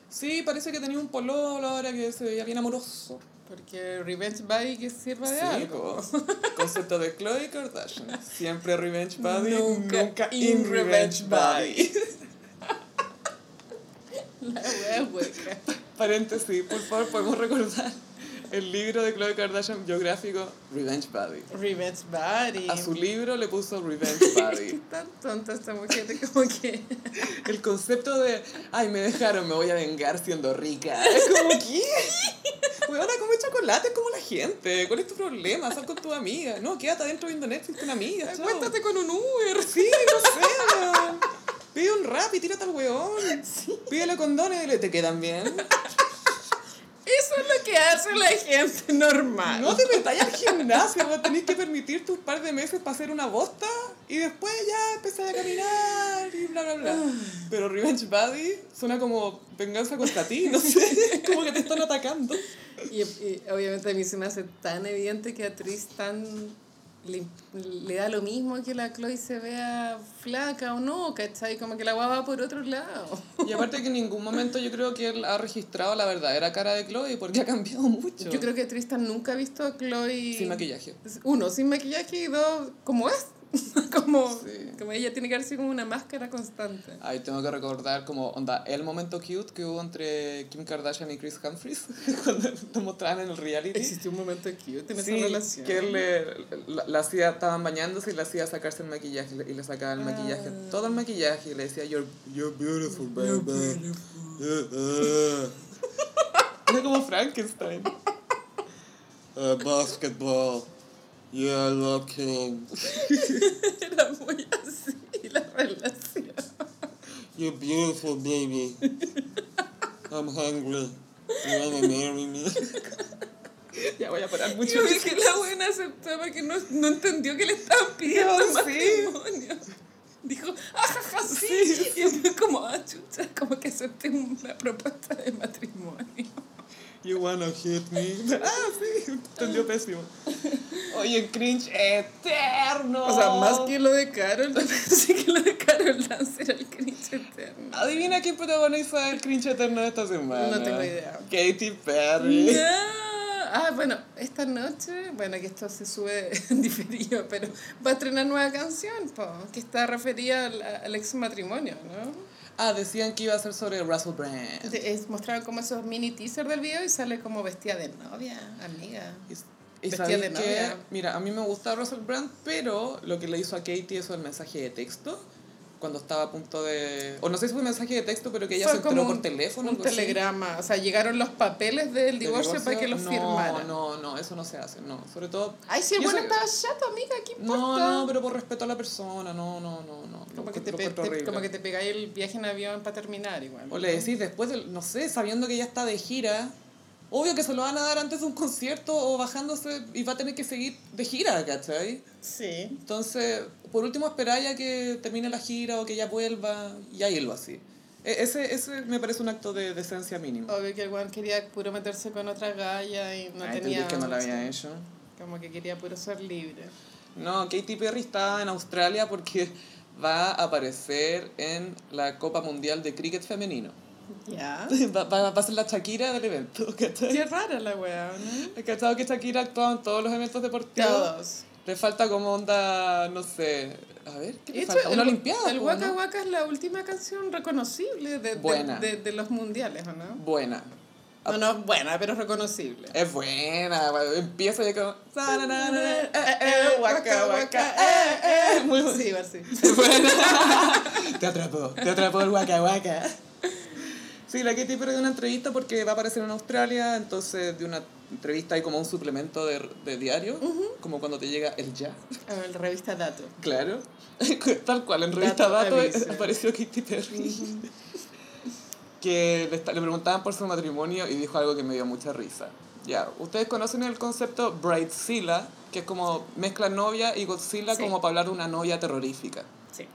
Sí, parece que tenía un pololo ahora que se veía bien amoroso. Porque Revenge Body que sirva de Sí, algo. po. Concepto de Chloe Kardashian. Siempre Revenge Body, Nunca nunca, in in Revenge Revenge Body. [laughs] La wea hueca. [laughs] Paréntesis, por favor, podemos recordar el libro de Chloe Kardashian biográfico Revenge Body. Revenge Body. A su libro le puso Revenge [laughs] Qué Body. tan tonta esta mujer, como que... [laughs] El concepto de, ay, me dejaron, me voy a vengar siendo rica. Es como, ¿qué? Weona, come chocolate como la gente. ¿Cuál es tu problema? Sal con tu amiga. No, quédate adentro viendo Netflix con amigas. chao. Acuéstate con un Uber. Sí, no sé. Pide un rap y tírate al weón. [laughs] Pídele condones y dile, ¿te quedan bien? [laughs] Eso es lo que hace la gente normal. No te metáis al gimnasio, vos tenés que permitirte un par de meses para hacer una bosta y después ya empezar a caminar y bla, bla, bla. Pero Revenge Body suena como venganza contra ti, no sé, [laughs] como que te están atacando. Y, y obviamente a mí se me hace tan evidente que a Tristan le, le da lo mismo que la Chloe se vea flaca o no, ¿cachai? Como que la guava va por otro lado. Y aparte que en ningún momento yo creo que él ha registrado la verdadera cara de Chloe porque ha cambiado mucho. Yo creo que Tristan nunca ha visto a Chloe... Sin maquillaje. Uno, sin maquillaje y dos, como es. [laughs] como, Sí. como ella tiene que haber sido como una máscara constante. Ahí tengo que recordar como, onda, el momento cute que hubo entre Kim Kardashian y Chris Humphries [laughs] cuando lo mostraban en el reality. Existió un momento cute en Sí, esa relación. que él le, la, la hacía, estaban bañándose y le hacía sacarse el maquillaje y le- sacaba el maquillaje, Ah. todo el maquillaje y le decía, you're, you're beautiful, baby. Uh, [laughs] Era como Frankenstein. Uh, basketball. Yeah, I love King. [laughs] Era muy así la relación. You're beautiful, baby. I'm hungry. You wanna marry me? [laughs] ya voy a parar mucho. Yo vi que la buena aceptaba que no, no entendió que le estaban pidiendo Dios, sí. matrimonio. Dijo, ajaja, sí. Y fue como, ah, chucha, como que acepté una propuesta de matrimonio. You wanna hit me? [laughs] Ah, sí, entendió pésimo. Oye, cringe eterno. O sea, más que lo de Carol, [laughs] yo pensé que lo de Carol Dance era el cringe Eterno. Adivina quién protagoniza el cringe eterno de esta semana. No tengo idea. Katy Perry. No. Ah, bueno, esta noche, bueno, que esto se sube [laughs] en diferido, pero va a estrenar nueva canción, po, que está referida al, al ex matrimonio, ¿no? Ah, decían que iba a ser sobre Russell Brand. Es, mostraron como esos mini teaser del video y sale como vestida de novia, amiga. Y, y Vestida de que, novia. mira, a mí me gusta Russell Brand, pero lo que le hizo a Katy eso el mensaje de texto, cuando estaba a punto de... O no sé si fue mensaje de texto, pero que ella Fue se enteró por un- teléfono. Un telegrama, o sea, llegaron los papeles del ¿De divorcio, para que los no, firmaran. No, no, eso no se hace, no. Sobre todo... Ay, si el bueno estaba chato, amiga, ¿qué importa? No, no, pero por respeto a la persona, no, no, no, no. Como que, te, pe- te- como que te pegáis el viaje en avión para terminar igual. O le decís después, del, no sé, sabiendo que ya está de gira, obvio que se lo van a dar antes de un concierto o bajándose y va a tener que seguir de gira, ¿cachai? Sí. Entonces, por último, esperar ya que termine la gira o que ya vuelva y ahí lo así. E- Ese, ese me parece un acto de decencia mínimo. Obvio que el weón quería puro meterse con otra galla y no Ay, tenía... entendí que no lo había hecho. Como que quería puro ser libre. No, Katy Perry está en Australia porque va a aparecer en la Copa Mundial de Cricket Femenino. Ya. [laughs] Va, va, va a ser la Shakira del evento, [laughs] ¿cachai? Qué rara la weá, ¿no? ¿Has cachado que Shakira ha actuado en todos los eventos deportivos? Todos. Le falta como onda, no sé, a ver, ¿qué De le falta? el, Una olimpiada, El Waka ¿no? Waka es la última canción reconocible de, de, Buena. de, de los mundiales, ¿o no? Buena. No, no, buena, pero reconocible. Es buena, empieza y como... Eh, eh, waka, waka, eh, eh. Muy. Sí, igual sí. Es [laughs] buena. te atrapó, te atrapó el waka waka. Sí, la Katy Perry de una entrevista porque va a aparecer en Australia, entonces de una entrevista hay como un suplemento de, de diario, como cuando te llega el ya. A ver, revista Dato. Claro. [laughs] Tal cual, en revista Dato Dato [laughs] apareció Katy Perry. que le, le preguntaban por su matrimonio y dijo algo que me dio mucha risa. Ya, ustedes conocen el concepto Bridezilla, que es como mezcla novia y Godzilla Sí. como para hablar de una novia terrorífica. Sí.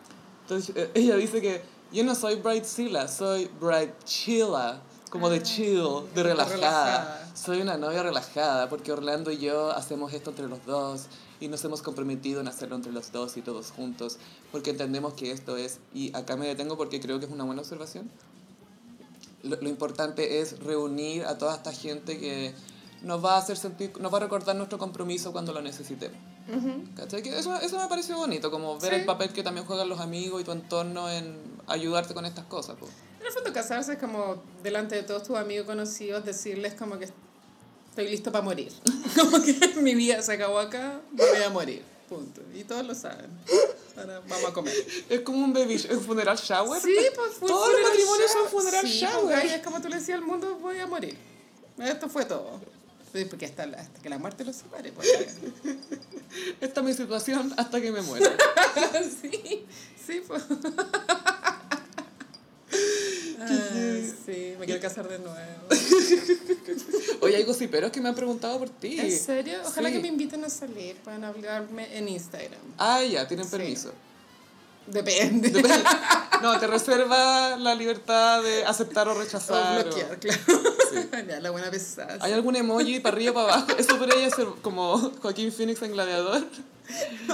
Entonces eh, ella dice que yo no soy Bridezilla, soy Bridechilla, como de chill, de relajada. relajada. Soy una novia relajada porque Orlando y yo hacemos esto entre los dos y nos hemos comprometido en hacerlo entre los dos y todos juntos porque entendemos que esto es, y acá me detengo porque creo que es una buena observación, lo, lo importante es reunir a toda esta gente que nos va a hacer sentir, nos va a recordar nuestro compromiso cuando lo necesitemos. ¿Cachai? Que eso, eso me pareció bonito, como ver Sí. el papel que también juegan los amigos y tu entorno en ayudarte con estas cosas. po. En el fondo, casarse es como delante de todos tus amigos conocidos, decirles como que estoy listo para morir. [laughs] Como que [laughs] mi vida se acabó acá, voy a morir. Punto. Y todos lo saben. Ahora vamos a comer. Es como un baby un funeral shower. Sí, pues fue Todos los matrimonios son funeral sí, shower. pues, es como tú le decías al mundo, voy a morir. Esto fue todo. Sí, porque hasta, la- hasta que la muerte los separe. Pues, [laughs] Esta es mi situación hasta que me muera. [laughs] sí, sí, pues. [laughs] Ay, sí, me quiero casar de nuevo. Oye, hay gossiperos que me han preguntado por ti. ¿En serio? Ojalá Sí. que me inviten a salir, puedan hablarme en Instagram. Ah, ya, tienen Sí. Depende. Depende. [laughs] No, te reserva la libertad de aceptar o rechazar. o- bloquear, claro. [laughs] Ya, la buena pesada. ¿Hay algún emoji para arriba o para abajo? Eso podría ser como Joaquín Phoenix en Gladiador.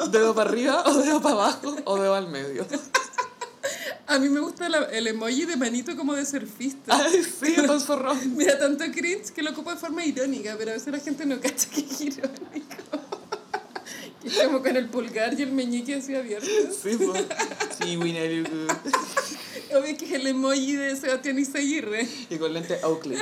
Dedo para arriba o dedo para abajo o dedo al medio. [laughs] A mí me gusta la- el emoji de manito como de surfista. Ay, sí, con zorrón. Mira, tanto cringe que lo ocupo de forma irónica, pero a veces la gente no cacha que es irónico. Es como con el pulgar y el meñique así abierto. Sí, pues. Sí, good. Obvio que es el emoji de Sebastián Izaguirre. Y con lente Oakley.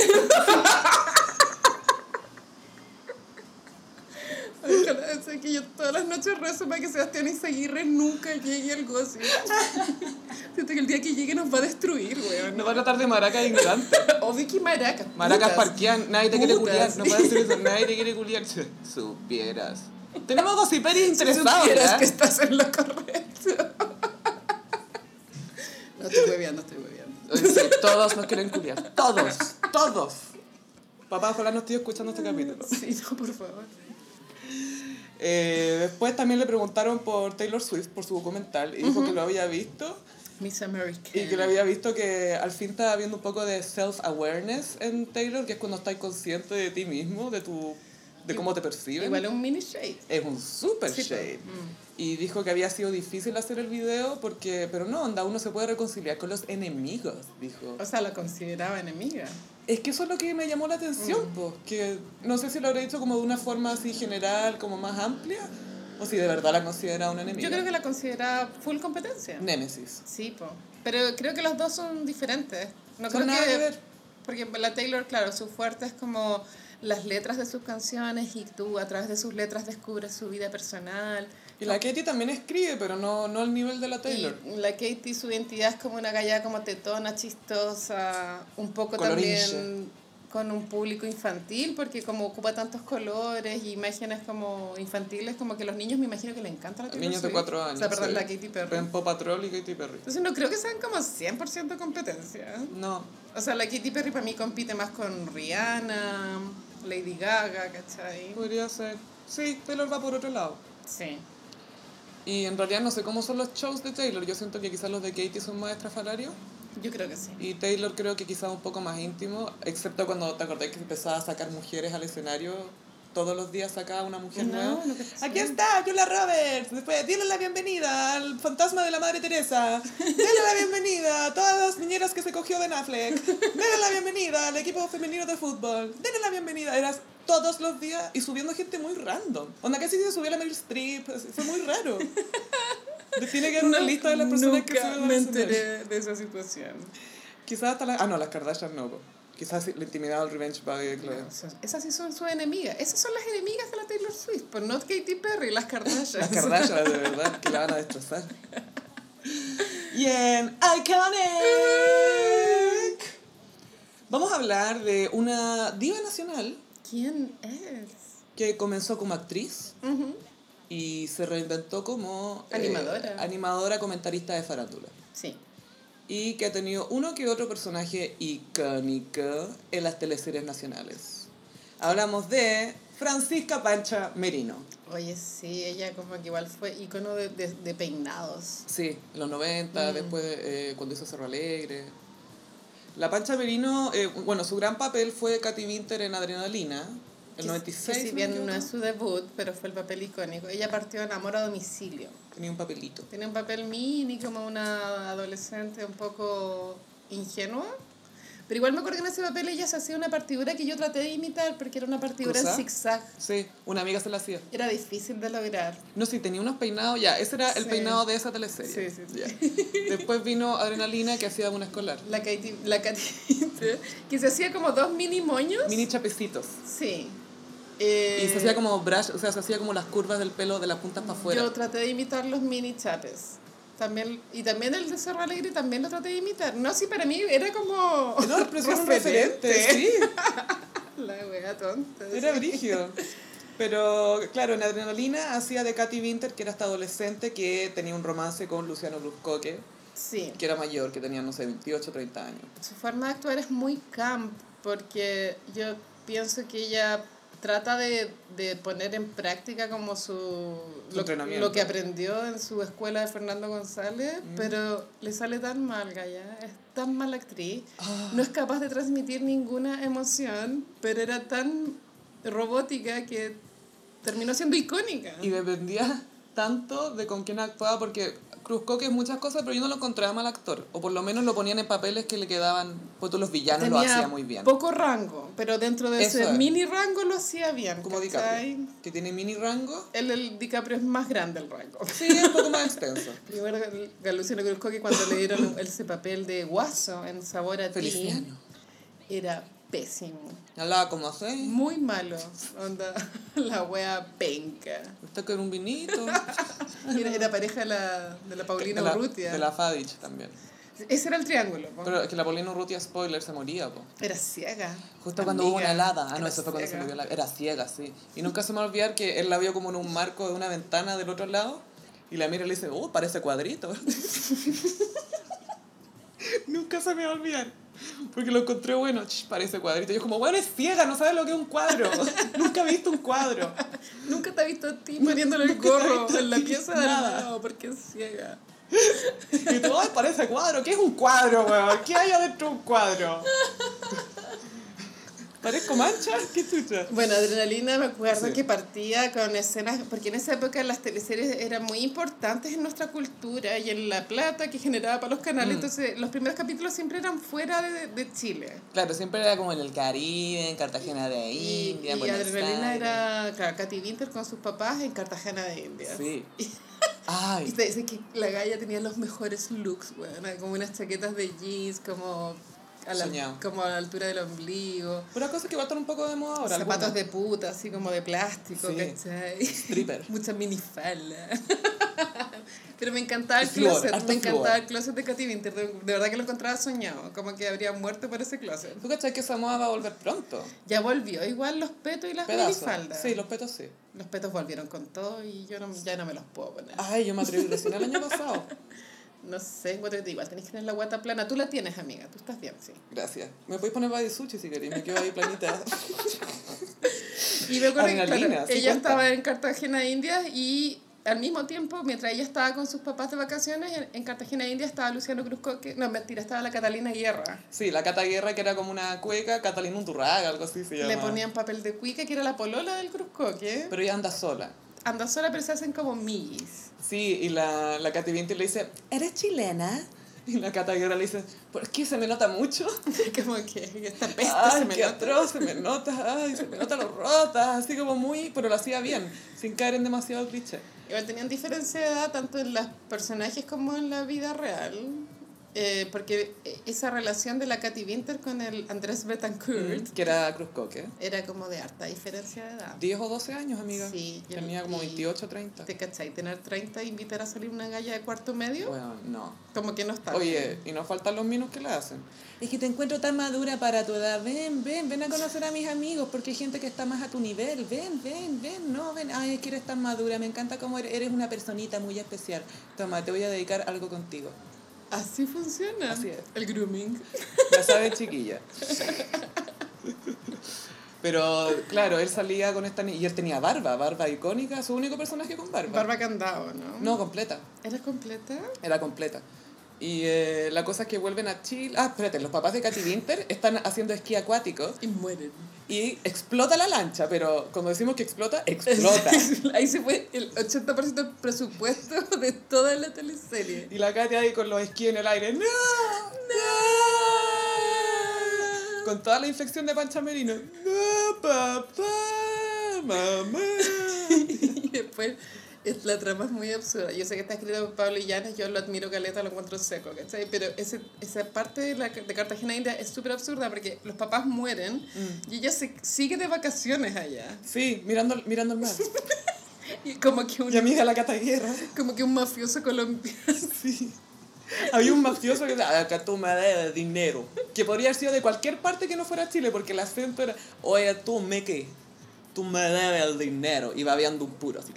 Ojalá, o sea, que yo todas las noches rezo para que Sebastián Izaguirre nunca llegue al gossip. Siento que el día que llegue nos va a destruir, weón. Nos va a tratar de maracas ignorante. Obvio que maracas. Maracas parquean, nadie te quiere culiar. No puedes decir eso, nadie te quiere culiar. Supieras. Tenemos gossiperis Si interesados, supieras ¿ya? que estás en lo correcto. No estoy hueveando, estoy hueveando. Todos nos quieren culiar. Todos, todos. Papá, ojalá no estoy escuchando este capítulo. Sí, no, por favor. Eh, después también le preguntaron por Taylor Swift, por su documental, y dijo que lo había visto. Miss American. Y que lo había visto que al fin estaba viendo un poco de self-awareness en Taylor, que es cuando estás consciente de ti mismo, de tu de cómo te perciben. Igual es un mini shade. Es un super Sí, shade. pues, mm. Y dijo que había sido difícil hacer el video porque, pero no, onda, uno se puede reconciliar con los enemigos, dijo. O sea, la consideraba enemiga. Es que eso es lo que me llamó la atención, Mm. pues, que no sé si lo habré dicho como de una forma así general, como más amplia, o si de verdad la considera una enemiga. Yo creo que la consideraba full competencia. Némesis. Sí, po. Pero creo que los dos son diferentes. No Son creo nada que ver. Porque la Taylor, claro, su fuerte es como las letras de sus canciones y tú a través de sus letras descubres su vida personal. Y la Katy también escribe, pero no, no al nivel de la Taylor. Y la Katie, su identidad es como una galla como tetona, chistosa, un poco Colorinche. también con un público infantil, porque como ocupa tantos colores y imágenes como infantiles, como que los niños me imagino que le encanta la Taylor Niños de cuatro años. O sea, perdón, sí. la Katy Perry. Paw Patrol y Katy Perry. Entonces no creo que sean como 100% competencia. No. O sea, la Katy Perry para mí compite más con Rihanna, Lady Gaga, ¿cachai? Podría ser. Sí, Taylor va por otro lado. Sí. Y en realidad no sé cómo son los shows de Taylor. Yo siento que quizás los de Katy son más estrafalarios. Yo creo que sí. Y Taylor creo que quizás un poco más íntimo. Excepto cuando te acordás que empezaba a sacar mujeres al escenario. Todos los días sacaba una mujer No, nueva. Aquí está, Julia Roberts. Después, dile la bienvenida al fantasma de la Madre Teresa. Dile la bienvenida a todas las niñeras que se cogió Ben Affleck. Dile la bienvenida al equipo femenino de fútbol. Dile la bienvenida. Eras todos los días y subiendo gente muy random. Onda casi se subía la Meryl Streep. Fue muy raro. Tiene que haber una No, lista de las personas que nunca suben al me enteré de esa situación. Quizás hasta la... Ah, no, las Kardashian no. Quizás la intimidad del revenge body de Chloe. Esas sí son sus enemigas. Esas son las enemigas de la Taylor Swift, pues no Katy Perry, las Kardashian. Las Kardashian, de verdad, que la van a destrozar. [laughs] Bien, iconic. Vamos a hablar de una diva nacional ¿Quién es? que comenzó como actriz y se reinventó como eh, Animadora. animadora comentarista de farándula. Sí. Y que ha tenido uno que otro personaje icónico en las teleseries nacionales. Hablamos de Francisca Pancha Merino. Oye, sí, ella como que igual fue icono de, de, de peinados. Sí, en los 90, Mm. después eh, cuando hizo Cerro Alegre. La Pancha Merino, eh, bueno, su gran papel fue Katy Winter en Adrenalina, el Que- 96. Que si bien no es su debut, pero fue el papel icónico. Ella partió en Amor a Domicilio. Tenía un papelito. Tiene un papel mini, como una adolescente un poco ingenua. Pero igual me acuerdo que en ese papel ella se hacía una partidura que yo traté de imitar porque era una partidura en zigzag. Sí, una amiga se la hacía. Era difícil de lograr. No, sí, tenía unos peinados, ya, ese era el Sí. peinado de esa teleserie. Sí, sí, sí. Ya. Después vino Adrenalina, que hacía una escolar. La Katy, la Katy [laughs] que se hacía como dos mini moños. Mini chapecitos. Sí. Eh, Y se hacía como brush, o sea, se hacía como las curvas del pelo de las puntas para afuera. Yo traté de imitar los mini chapes. También, y también el de Cerro Alegre también lo traté de imitar. No, sí, para mí era como... No, pero era un referente, sí. [laughs] La wea tonta. Era sí. brígido. Pero claro, en Adrenalina hacía de Katy Winter, que era esta adolescente que tenía un romance con Luciano Bruscoque, Sí. que era mayor, que tenía, no sé, 28, 30 años. Su forma de actuar es muy camp, porque yo pienso que ella trata de, de poner en práctica como su, lo, lo que aprendió en su escuela de Fernando González, Mm. pero le sale tan mal, Gaya, es tan mala actriz, Ah. no es capaz de transmitir ninguna emoción, pero era tan robótica que terminó siendo icónica. Y dependía tanto de con quién actuaba, porque Cruzcoque es muchas cosas, pero yo no lo encontraba mal actor. O por lo menos lo ponían en papeles que le quedaban, pues todos los villanos lo hacía muy bien. poco rango, pero dentro de Eso ese es. mini rango lo hacía bien. Como ¿cachai? DiCaprio, que tiene mini rango. El, el DiCaprio es más grande el rango. Sí, es un poco más extenso. [laughs] Yo recuerdo que a Luciano Cruzco que cuando le dieron ese papel de guaso en Sabor a ti, Feliciano. era pésimo. Hablaba como así. Muy malo. Onda, [laughs] la wea penca. Usted con un vinito. [laughs] Era, era pareja de la, de la Paulina de la, Urrutia. de la Fadich también. Ese era el triángulo. po. Pero que la Paulina Urrutia, spoiler, se moría, po. Era ciega. Justo cuando hubo una Amiga, helada. Ah, no, era eso fue cuando se ciega. murió la... Era ciega, sí. Y nunca se me va a olvidar que él la vio como en un marco de una ventana del otro lado. Y la mira y le dice, oh, parece cuadrito. [laughs] nunca se me va a olvidar. Porque lo encontré bueno, "Ch, parece cuadrito. Y yo como, bueno, es ciega, no sabe lo que es un cuadro. [laughs] nunca he visto un cuadro. Nunca te he visto a ti poniéndole el gorro en la pieza de nada. porque es ciega. Y tú, ay, parece cuadro. ¿Qué es un cuadro, weón? ¿Qué hay adentro de un cuadro? [laughs] ¿Parezco mancha? ¿Qué chucha? Bueno, Adrenalina me acuerdo Sí. que partía con escenas, porque en esa época las teleseries eran muy importantes en nuestra cultura y en la plata que generaba para los Mm. canales, entonces los primeros capítulos siempre eran fuera de, de Chile. Claro, siempre era como en el Caribe, en Cartagena de Y, India, y Buenos Adrenalina era, claro, Katy Winter con sus papás en Cartagena de India. Sí. [laughs] Y Ay, te dice que la galla tenía los mejores looks, bueno, como unas chaquetas de jeans, como a la, Soñado. como a la altura del ombligo. pero cosas que va a estar un poco de moda ahora. Zapatos algunas. de puta, así como de plástico, Sí. ¿cachai? [laughs] Stripper. Mucha minifalda. [laughs] Pero me encantaba el closet, me encantaba el closet de Katy Winter, de, de verdad que lo encontraba soñado, como que habría muerto por ese closet. ¿Tú cachai que esa moda va a volver pronto? Ya volvió, igual los petos y las minifaldas. Sí, los petos sí. Los petos volvieron con todo y yo no, ya no me los puedo poner. Ay, yo me atreví recién el año pasado. [laughs] No sé, encuentro que igual tenés que tener la guata plana. Tú la tienes, amiga, tú estás bien, sí. Gracias. Me podéis poner sushi si queréis, me quedo ahí planita. Y me acuerdo que claro, ella cuenta. estaba en Cartagena, India, y al mismo tiempo, mientras ella estaba con sus papás de vacaciones, en, en Cartagena, India, estaba Luciano Cruzco, que, no, mentira, estaba la Catalina Guerra. Sí, la Cata Guerra, que era como una cueca, Catalina Unturraga, algo así se llama. Le ponían papel de cuica, que era la polola del Cruzcoque. Pero ella anda sola. Anda sola, pero se hacen como millis. Sí, y la, la Katy Vinti le dice, ¿eres chilena? [laughs] Y la Cata Guerra le dice, ¿por qué se me nota mucho? [laughs] como que esta peste Ay, se me qué nota. atroz, se me nota, ay, se me nota lo rota, así como muy, pero lo hacía bien, sin caer en demasiado cliché. Igual tenían diferencia de edad tanto en los personajes como en la vida real. Eh, porque esa relación de la Katy Winter con el Andrés Betancourt Que era Cruz Coque. era como de harta diferencia de edad. 10 o 12 años, amiga. Sí, yo- Tenía como y- 28, 30. ¿Te cachai? Tener 30 e invitar a salir una galla de cuarto medio, Bueno, no. como que no está. Oye, y nos faltan los minos que la hacen. Es que te encuentro tan madura para tu edad. Ven, ven, ven a conocer a mis amigos porque hay gente que está más a tu nivel. Ven, ven, ven, no, ven. Ay, es que eres tan madura. Me encanta cómo eres, eres una personita muy especial. Toma, te voy a dedicar algo contigo. Así funciona. Así es. El grooming. Ya sabes, chiquilla. Pero claro, él salía con esta ni- y él tenía barba, barba icónica, su único personaje con barba. Barba candado, ¿no? No, completa. ¿Era completa? Era completa. Y eh, la cosa es que vuelven a Chile. Ah, espérate, los papás de Katy Winter están haciendo esquí acuático Y mueren. y explota la lancha, pero cuando decimos que explota, explota. [laughs] Ahí se fue el 80% del presupuesto de toda la teleserie. y la Katy ahí con los esquís en el aire. ¡No! ¡No! Con toda la infección de pancha merino. ¡No, papá! ¡Mamá! [laughs] Y después es- la trama es muy absurda. Yo sé que está escrito por Pablo Illanes, yo lo admiro caleta, lo encuentro seco, ¿cachai? Pero ese, esa parte de, la, de Cartagena India es súper absurda porque los papás mueren y ella se, sigue de vacaciones allá. Sí, mirando, mirando el mar. [laughs] Y como que un, Y amiga la Cata Guerra. como que un mafioso colombiano. [laughs] Sí. Había un mafioso que decía, acá tú me debes dinero. Que podría haber sido de cualquier parte que no fuera Chile, porque el acento era, oye, tú me qué, tú me debes el dinero. Y babeando un puro así.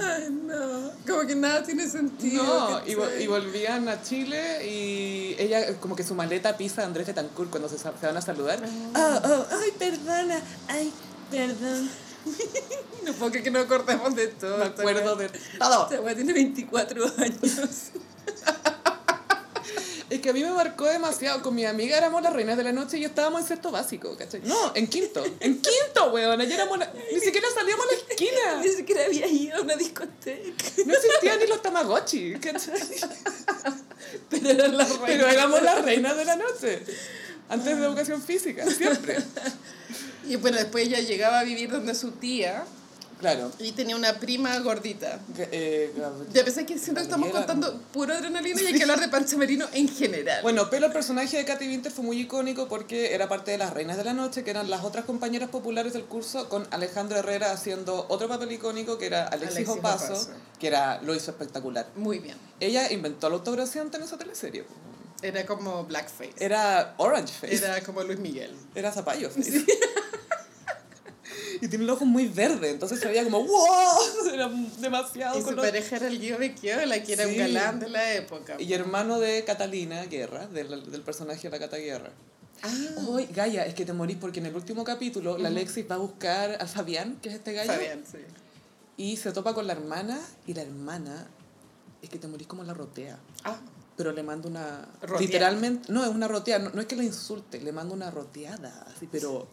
Ay, no. Como que nada tiene sentido. No, y, vo- y volvían a Chile y ella, como que su maleta pisa a Andrés Betancourt cuando se, se van a saludar. Oh, oh, ay, perdona, ay, perdón. [laughs] No puedo creer que no acordemos de todo. Me acuerdo de todo. Esta tiene 24 años. [laughs] Que a mí me marcó demasiado. Con mi amiga éramos las reinas de la noche y yo estábamos en sexto básico, ¿cachai? No, en quinto. En quinto, weón. Ayer éramos la- Ni siquiera salíamos a la esquina. [laughs] Ni siquiera había ido a una discoteca. No existían ni los tamagotchi, ¿cachai? [laughs] Pero eran las reinas. Pero éramos las reinas de la noche. Antes de educación física, siempre. Y bueno, después ella llegaba a vivir donde su tía Claro. y tenía una prima gordita. Eh, Ya pensé que siento que estamos contando puro adrenalina y hay que hablar de Pancho Merino en general. Bueno, pero el personaje de Katy Winter fue muy icónico porque era parte de las reinas de la noche, que eran las otras compañeras populares del curso, con Alejandro Herrera haciendo otro papel icónico que era Alexis, Alexis Opaso, Opaso. que era, lo hizo espectacular. Muy bien. Ella inventó la autograsión en esa teleserie. Era como blackface. Era Orange Face. Era como Luis Miguel. Era Zapallo Face. [laughs] y tiene los ojos muy verdes, entonces se veía como ¡wow! [laughs] Era demasiado Y su color. pareja era el Guido Becchiola, que era un Sí. galán de la época. Y hermano de Catalina Guerra, del, del personaje de la Cata Guerra. Ah, Uy, Gaia, es que te morís porque en el último capítulo la Alexis va a buscar a Fabián, que es este gallo, Fabián, sí. y se topa con la hermana, y la hermana es que te morís como la rotea. Ah, pero le mando una... Roteada. Literalmente, no, es una roteada, no, no es que la insulte, le mando una roteada, así, pero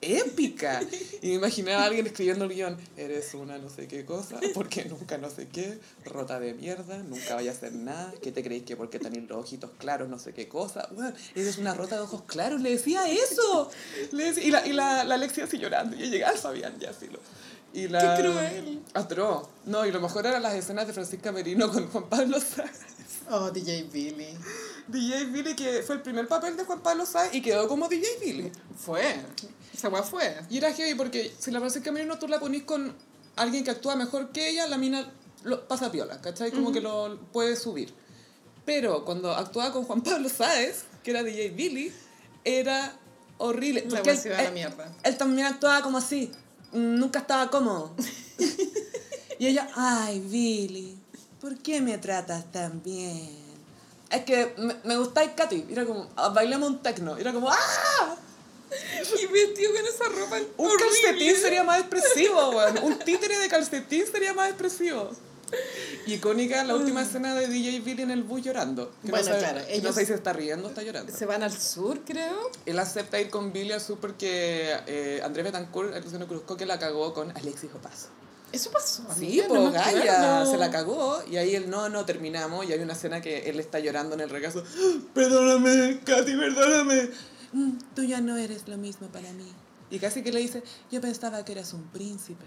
épica. Y me imaginaba a alguien escribiendo el guion, eres una no sé qué cosa, porque nunca no sé qué, rota de mierda, nunca vaya a hacer nada, ¿qué te creéis que porque tenéis los ojitos claros no sé qué cosa? Bueno, eres una rota de ojos claros, le decía eso. Le decía- y la, y la, la Alexia así llorando, y llegaba Fabián ya así lo... Y la, Qué cruel. Atroz. No, y lo mejor eran las escenas de Francisca Merino con Juan Pablo Sáenz. Oh, DJ Billy. DJ Billy, que fue el primer papel de Juan Pablo Sáenz y quedó como DJ Billy. Fue. Esa weá fue. Y era heavy porque si la Francisca Merino tú la ponís con alguien que actúa mejor que ella, la mina lo, pasa piola, ¿cachai? Como que lo puede subir. Pero cuando actuaba con Juan Pablo Sáenz, que era DJ Billy, era horrible. La porque a la él- mierda. él también actuaba como así, nunca estaba cómodo. [laughs] y ella, ay, Billy, ¿por qué me tratas tan bien? Es que me, me gustáis, Katy. Y Era como, "Ah, bailemos un tecno. Y Era como, ¡ah! Y vestido con esa ropa Un horrible. calcetín sería más expresivo, weón. Un títere de calcetín sería más expresivo. Icónica la última escena de DJ Billy en el bus llorando. Que Bueno, no sabe, claro, ellos- no sé si está riendo o está llorando. Se van al sur, creo. Él acepta ir con Billy al sur porque eh, Andrés Betancourt, el Luciano Cruzco, que la cagó con Alexis Opaso. Eso pasó. Sí, pues no acuerdo. se la cagó y ahí él no, no terminamos y hay una escena que él está llorando en el regazo. Perdóname, Katy, perdóname. "Mm, Tú ya no eres lo mismo para mí. Y casi que le dice, yo pensaba que eras un príncipe,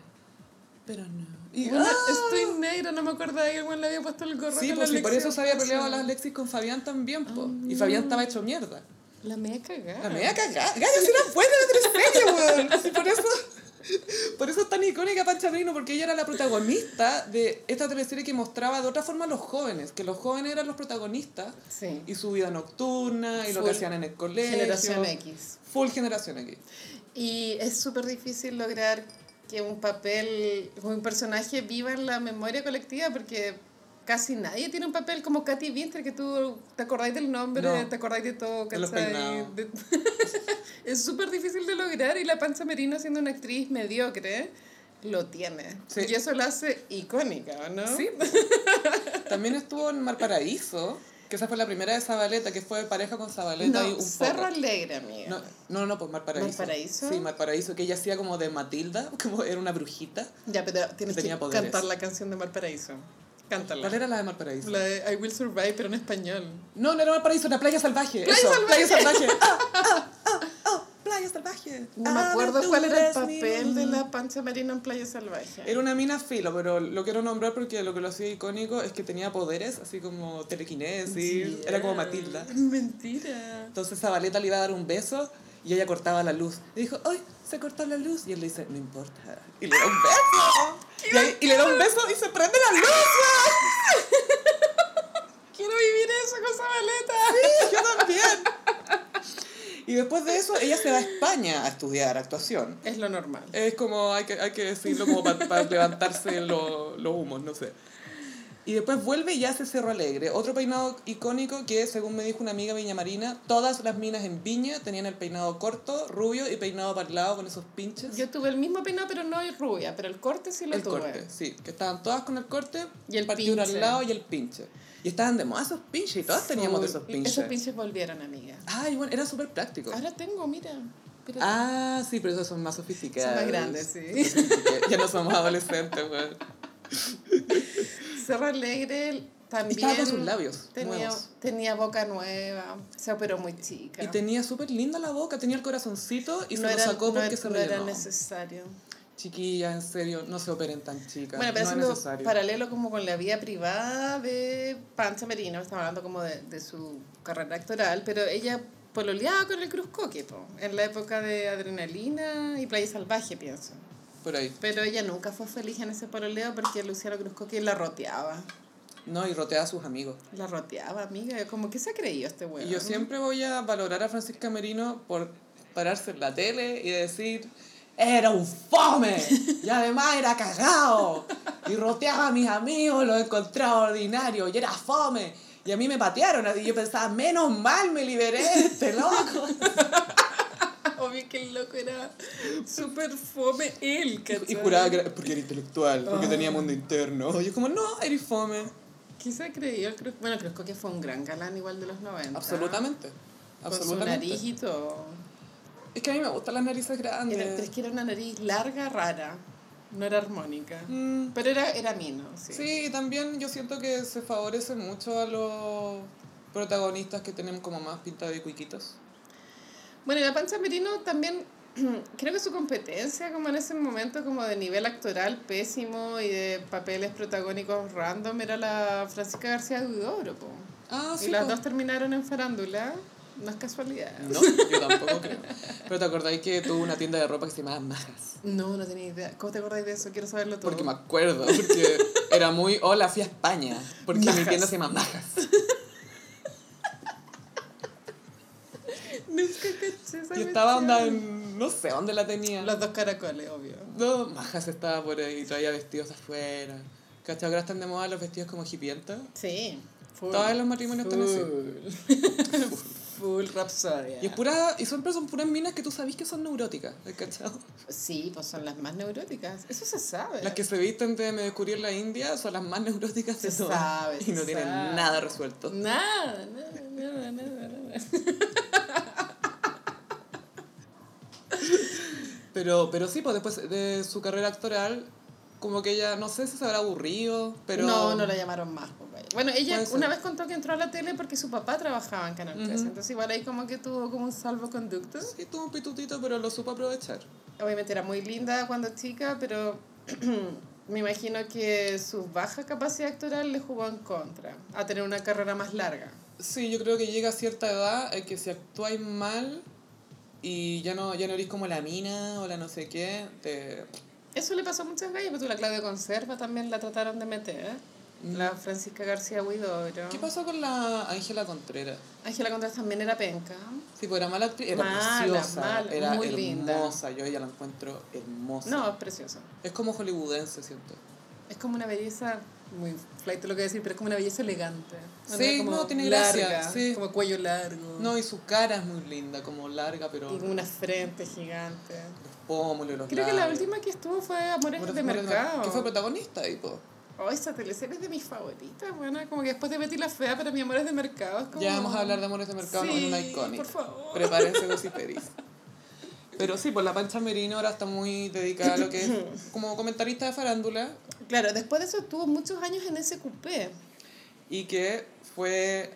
pero no. Y, Bueno, ¡ah! estoy negra, no me acordaba que el weón le había puesto el gorro Sí, con pues la sí, por eso se había peleado a las Alexis con Fabián también, po. Ah, Y Fabián estaba hecho mierda. La media cagada. La media cagada. Gaya, si era buena de tres weón. Por eso... [laughs] Por eso es tan icónica Pancha Merino, porque ella era la protagonista de esta teleserie que mostraba de otra forma a los jóvenes, que los jóvenes eran los protagonistas Sí. y su vida nocturna y lo que hacían en el colegio. Generación X. Full generación X. Y es súper difícil lograr que un papel, un personaje viva en la memoria colectiva porque casi nadie tiene un papel como Katy Winter, que tú te acordáis del nombre, No. te acordáis de todo, ¿cachai? De- [laughs] es súper difícil de lograr y la Pancha Merino siendo una actriz mediocre lo tiene. Sí. Y eso la hace icónica, ¿no? Sí. [laughs] También estuvo en Malparaíso, que esa fue la primera de Zabaleta, que fue pareja con Zabaleta y No, un Cerro. Alegre, amiga. No, no, no, pues Malparaíso. ¿Malparaíso? Sí, Malparaíso, que ella hacía como de Matilda, [laughs] como era una brujita. Ya, pero tienes que cantar la canción de Valparaíso. Cántala. ¿Cuál era la de Malparaíso? La de I Will Survive, pero en español. No, no era Valparaíso, era Playa Salvaje. Playa eso, Salvaje. Playa Salvaje. Ah, ah, ah, ah, Playa Salvaje. No me Ah, acuerdo cuál era el papel de la Pancha Merino en Playa Salvaje. Era una mina filo, pero lo quiero nombrar porque lo que lo hacía icónico es que tenía poderes, así como telequinesis, era como Matilda. [laughs] Mentira. Entonces Zabaleta le iba a dar un beso y ella cortaba la luz. Y dijo, ¡ay! Se cortó la luz. Y él le dice, no importa. Y le da un beso. [laughs] Y, ahí- y le da un beso y se prende la luz. [laughs] Quiero vivir eso con Zabaleta. Yo también. Y después de eso, ella se va a España a estudiar actuación. Es lo normal. Es como, hay que, hay que decirlo como para levantarse lo- los humos, no sé. Y después vuelve y hace Cerro Alegre. Otro peinado icónico que, según me dijo una amiga Viña Marina, todas las minas en Viña tenían el peinado corto, rubio y peinado para el lado con esos pinches. Yo tuve el mismo peinado, pero no rubia, pero el corte sí lo el tuve. corte, sí. Que estaban todas con el corte, Y el partitura pinche. al lado y el pinche. Y estaban de moda esos pinches y todas teníamos de esos pinches. Esos pinches volvieron, amiga. Ay, bueno, era súper práctico. Ahora tengo, mira. Pero Ah, sí, pero esos son más sofisticados. Son más grandes, sí. Ya no somos adolescentes, güey. [laughs] Cerro Alegre también. estaba con sus labios tenía, nuevos. tenía boca nueva, se operó muy chica. Y tenía súper linda la boca, tenía el corazoncito y no se era, lo sacó no porque era- se no era rellenó. necesario. Chiquilla, en serio, no se operen tan chicas. Bueno, pero no es paralelo como con la vida privada de Pancha Merino, estamos hablando como de, de su carrera actoral, pero ella pololeaba con el Cruz Coque, po, en la época de Adrenalina y Playa Salvaje, pienso. Por ahí. Pero ella nunca fue feliz en ese pololeo porque Luciano Cruz Coque la roteaba. No, y rotea a sus amigos. La roteaba, amiga. Como que se ha creído este weón. Y yo siempre voy a valorar a Francisca Merino por pararse en la tele y decir, era un fome, y además era cagado, y roteaba a mis amigos, lo encontraba ordinario, y era fome. Y a mí me patearon, y yo pensaba, menos mal me liberé de este loco. [laughs] Obvio que el loco era súper fome él, Y ¿cachai? juraba que era porque era intelectual, porque Ah. tenía mundo interno. Y yo como, no, eres fome. ¿Qué se creyó? el Cruz- Bueno, Cruzco que fue un gran galán igual de los 90. Absolutamente. Con su nariz y todo. Es que a mí me gustan las narices grandes. Era, pero es que era una nariz larga, rara. No era armónica. Mm, Pero era, era mino, sí. sí, y también yo siento que se favorece mucho a los protagonistas que tienen como más pinta de cuiquitos. Bueno, y la Pancha Merino también, [clears throat] creo que su competencia como en ese momento como de nivel actoral pésimo y de papeles protagónicos random era la Francisca García Huidobro, po. Ah, y sí. las po. dos terminaron en farándula, no es casualidad. No, yo tampoco creo. Pero te acordáis que tuvo una tienda de ropa que se llamaba Majas. No, no tenía idea. ¿Cómo te acordáis de eso? Quiero saberlo todo. Porque me acuerdo, porque era muy, hola, fui a España. Porque mi Majas. tienda se llama Majas. Nunca caché esa Y estaba onda en, no sé dónde la tenía. Los dos caracoles, obvio. No, Majas estaba por ahí, traía vestidos afuera. ¿Cachai? Ahora están de moda los vestidos como hipientas. Sí. Full. Todos los matrimonios están así. Full. [laughs] Full Rapsodia. Y, es pura, y siempre son puras minas que tú sabes que son neuróticas, ¿cachai? Sí, pues son las más neuróticas. Eso se sabe. Las que se visten de me descubrí en la India son las más neuróticas de Se todas. sabe, Y se no tienen sabe. nada resuelto. Nada, nada, nada, nada, nada. [laughs] Pero, pero sí, pues después de su carrera actoral, como que ella, no sé si se habrá aburrido, pero... No, no la llamaron más. pues. Bueno, ella una vez contó que entró a la tele porque su papá trabajaba en Canal 13. Ujú. Entonces igual ahí como que tuvo como un salvoconducto. Sí, tuvo un pitutito, pero lo supo aprovechar. Obviamente era muy linda cuando chica, pero [clears throat] me imagino que su baja capacidad actoral le jugó en contra. A tener una carrera más larga. Sí, yo creo que llega a cierta edad en que si actuáis mal y ya no, ya no eres como la mina o la no sé qué, te... Eso le pasó a muchas gallas, pero tú la Claudia Conserva también la trataron de meter. ¿eh? La Francisca García Huidobro. ¿Qué pasó con la Ángela Contreras? Ángela Contreras también era penca. Sí, pues era mala actriz, era Mala, preciosa, mala, era muy linda. hermosa, yo a ella la encuentro hermosa. No, es preciosa. Es como hollywoodense, siento. Es como una belleza, muy flight lo que decir, pero es como una belleza elegante. Sí, como no, tiene larga, gracia, sí. Como cuello largo. No, y su cara es muy linda, como larga, pero Y con una frente gigante. los pómulos, los Creo que la labios. última que estuvo fue Amores Amores de Mercado. Que fue protagonista ahí, po. Oh, esa teleserie es de mis favoritas, bueno, como que después de Betty la Fea, pero mi Amores de Mercado es como... Ya vamos a hablar de Amores de Mercado en una Sí, icónica. por favor. Prepárense gossiperis. [laughs] Pero sí, pues la Pancha Merino ahora está muy dedicada a lo que es [coughs] como comentarista de farándula Claro, después de eso estuvo muchos años en ese coupé. y que fue,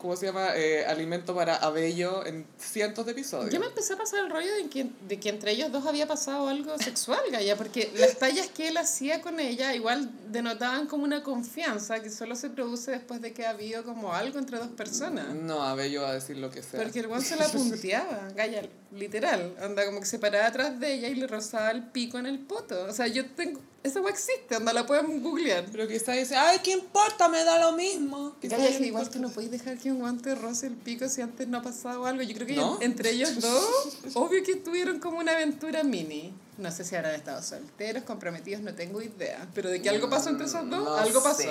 ¿cómo se llama? Eh, alimento para Abello en cientos de episodios. Yo me empecé a pasar el rollo de que, de que entre ellos dos había pasado algo sexual, Gaya, porque las tallas que él hacía con ella igual denotaban como una confianza que solo se produce después de que ha habido como algo entre dos personas. No, Abello va a decir lo que sea. Porque el guan se la punteaba, [laughs] Gaya, literal. Anda como que se paraba atrás de ella y le rozaba el pico en el poto. O sea, yo tengo. Esa weá existe, anda, la pueden googlear. Pero quizá dice, ay, ¿qué importa? Me da lo mismo. Quizá Gaya, ya que no igual importa. tú no podéis dejar que un guante roce el pico si antes no ha pasado algo. Yo creo que entre ellos [laughs] dos, obvio que tuvieron como una aventura mini. No sé si habrán estado solteros, comprometidos, no tengo idea. Pero de que algo pasó entre esos dos, No algo pasó.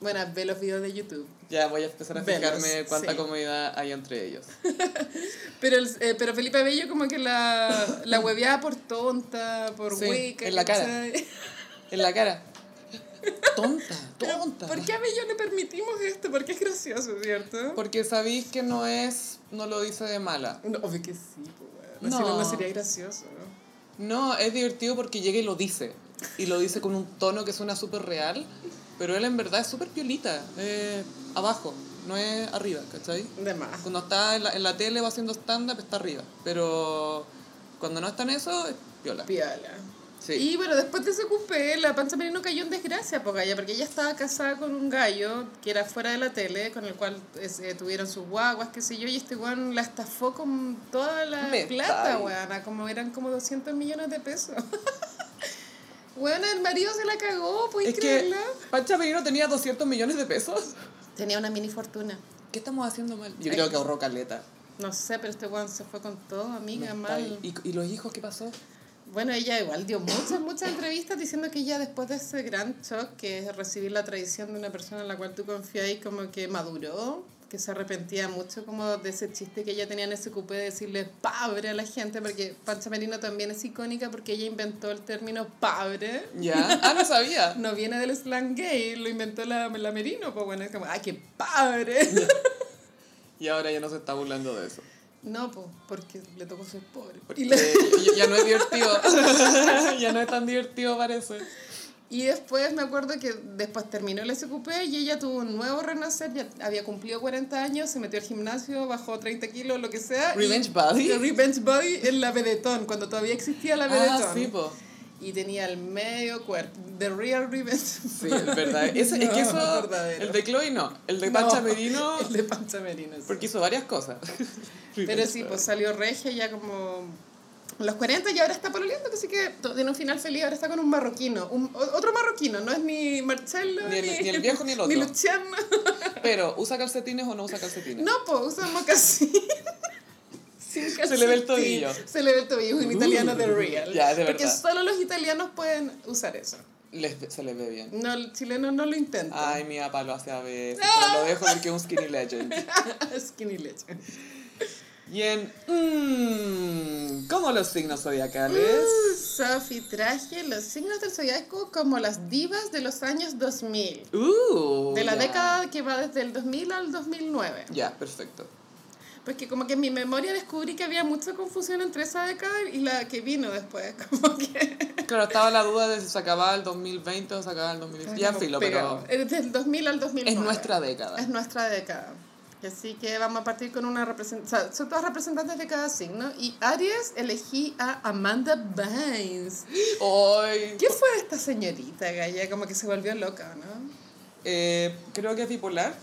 Bueno, ve los videos de YouTube. Ya voy a empezar a Velos, fijarme cuánta sí. comodidad hay entre ellos. [laughs] Pero, el- eh, pero Felipe Bello como que la, la hueveaba por tonta, por Sí, hueca. en la cara. [laughs] En la cara. Tonta, Pero, tonta. ¿Por qué a Bello le permitimos esto? Porque es gracioso, ¿cierto? Porque sabéis que no es, no lo dice de mala. No, obvio que sí, pues, bueno. No. Si no, no sería gracioso. No, es divertido porque llega y lo dice. Y lo dice con un tono que suena súper real. Pero él en verdad es súper piolita. eh, abajo, no es arriba, ¿cachai? De más. Cuando está en la, en la tele va haciendo stand-up, está arriba. Pero cuando no está en eso, es piola. Piola. Sí. Y bueno, después de ese cupé, la panza Merino cayó en desgracia, po, Gaya, porque ella estaba casada con un gallo que era fuera de la tele, con el cual eh, tuvieron sus guaguas, qué sé yo, y este weón la estafó con toda la Me plata, weona, como eran como 200 millones de pesos. [laughs] Bueno, el marido se la cagó, ¿puedes Es que creerla? Pancha Merino tenía 200 millones de pesos. Tenía una mini fortuna. ¿Qué estamos haciendo mal? Yo creo que ahorró caleta. No sé, pero este weón se fue con todo, amiga, Me mal. ¿Y, ¿Y los hijos qué pasó? Bueno, ella igual dio muchas, muchas entrevistas diciendo que ella después de ese gran shock, que es recibir la traición de una persona en la cual tú confías, como que maduró, que se arrepentía mucho como de ese chiste que ella tenía en ese cupé de decirle pabre a la gente, porque Pancha Merino también es icónica porque ella inventó el término pabre. ¿Ya? Ah, no sabía. [laughs] No viene del slang gay, lo inventó la, la Merino, pues bueno, es como, ¡ay, qué padre! [laughs] y ahora ya no se está burlando de eso. No, pues, porque le tocó ser pobre. Porque Y le- ya no es divertido. [laughs] ya no es tan divertido, parece. Y después me acuerdo que después terminó el SQP y ella tuvo un nuevo renacer, ya había cumplido 40 años, se metió al gimnasio, bajó 30 kilos, lo que sea. Revenge Body. [laughs] Revenge Body en la Vedetón, cuando todavía existía la Vedetón. Ah, sí, po. Y tenía el medio cuerpo, The Real Revenge [laughs] Sí, es verdad. Ese- es que No, eso, verdadero. el de Chloe no. El de No, Pancha Merino, El de Pancha Merino, sí. porque hizo varias cosas. Pero sí, pues salió regia ya como los 40 y ahora está pololeando, así que to- tiene un final feliz, ahora está con un marroquino, un, otro marroquino, no es ni Marcelo, Ni el- ni el viejo ni el [laughs] Ni otro. Luciano. [laughs] Pero, ¿usa calcetines o no usa calcetines? No, pues usa mocasín. Sin [laughs] Se le ve el tobillo. Se le ve el tobillo, un italiano de real. Ya, de Porque solo los italianos pueden usar eso. Les- se les ve bien. No, el chileno no lo intenta. Ay, mi papá lo hace a veces, pero lo dejo porque es un skinny legend. Skinny leche. Y en... Mmm, ¿Cómo los signos zodiacales? Sophie traje los signos del zodiaco como las divas de los años 2000. Uh, De la ya. década que va desde el 2000 al 2009. Ya, perfecto. Porque como que en mi memoria descubrí que había mucha confusión entre esa década y la que vino después. [laughs] Como que... Claro, estaba la duda de si se acababa el 2020 o se acababa el 2019. Ya, filo, pero Es del 2000 al 2009. es nuestra década. Es nuestra década. Así que vamos a partir con una representación. son todas representantes de cada signo. Y Aries elegí a Amanda Bynes. Hoy, ¿Qué fue de esta señorita, Gaya? Como que se volvió loca, ¿no? eh, creo que es bipolar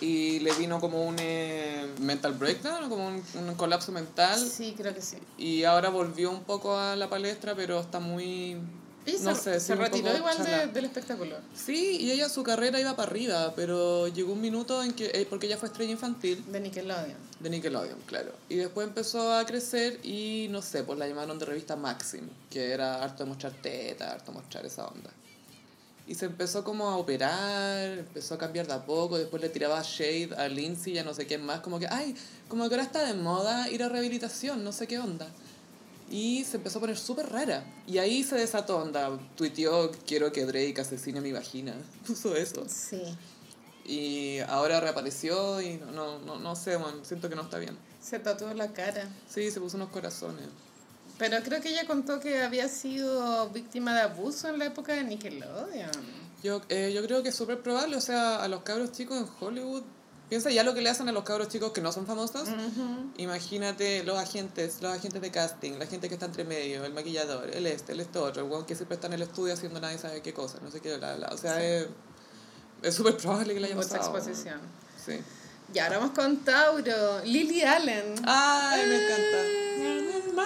y le vino como un eh, mental breakdown, como un, un colapso mental Sí, creo que sí. y ahora volvió un poco a la palestra, pero está muy... No se, sé, se retiró igual de- del espectáculo. Sí, y ella su carrera iba para arriba, pero llegó un minuto en que, eh, porque ella fue estrella infantil De Nickelodeon. de Nickelodeon, claro. Y después empezó a crecer y no sé, pues la llamaron de revista Maxim, que era harto de mostrar teta, harto de mostrar esa onda. Y se empezó como a operar, empezó a cambiar de a poco, después le tiraba shade a Lindsay y a no sé quién más, como que, ay, como que ahora está de moda ir a rehabilitación, no sé qué onda. Y se empezó a poner súper rara. Y ahí se desató onda, tuiteó, quiero que Drake asesine mi vagina, [laughs] puso eso. Sí. Y ahora reapareció y no, no, no, no sé, man, siento que no está bien. Se tatuó la cara. Sí, se puso unos corazones. Pero creo que ella contó que había sido víctima de abuso en la época de Nickelodeon. Yo, eh, yo creo que es súper probable, o sea, a los cabros chicos en Hollywood, piensa ya lo que le hacen a los cabros chicos que no son famosos. Imagínate los agentes, los agentes de casting, la gente que está entre medio, el maquillador, el este, el esto otro, el weón que siempre está en el estudio haciendo nadie sabe qué cosa, no sé qué, bla, bla. O sea, es es súper probable que le haya Mucha pasado. exposición. Sí. Y ahora vamos con Tauro. Lily Allen. Ay, me encanta.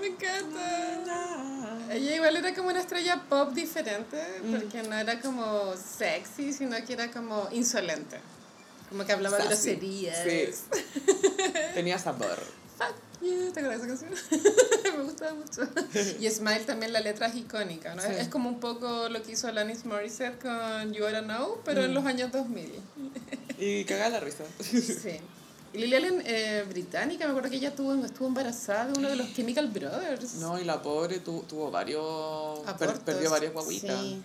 Me encanta. Ella igual era como una estrella pop diferente, Mm. porque no era como sexy, sino que era como insolente. Como que hablaba Sassy. groserías. Sí. Tenía sabor. Fuck you, ¿te acuerdas esa canción? [laughs] Me gustaba mucho. Y Smile también la letra es icónica, ¿no? Sí. Es como un poco lo que hizo Alanis Morissette con You Oughta Know, pero Mm. en los años 2000. Y cagada la risa. Sí. Y Lily Allen, eh, británica, me acuerdo que ella tuvo, estuvo embarazada de uno de los Chemical Brothers. No, y la pobre tu- tuvo varios. per- perdió varias guaguitas. Sí.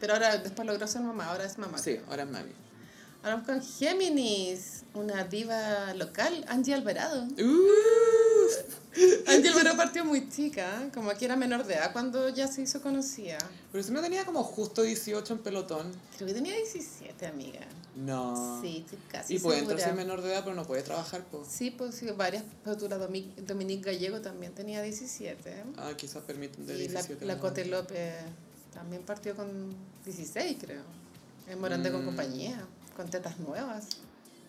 Pero ahora después logró ser mamá, ahora es mamá. Sí, ahora es mami. Vamos con Géminis, una diva local, Angie Alvarado. Uh, Angie Alvarado partió muy chica, como que era menor de edad cuando ya se hizo conocida. pero si no tenía como justo 18 en pelotón. Creo que tenía 17, amiga. No. Sí, casi Y puede segura. entrar si es menor de edad, pero no puede trabajar, pues. Sí, pues sí, varias. Pero la Domi- Dominique Gallego también tenía 17. Ah, quizás permiten de Y la, 17. la ¿no? Cote López también partió con 16, creo. En Morante con Mm. compañía, con tetas nuevas.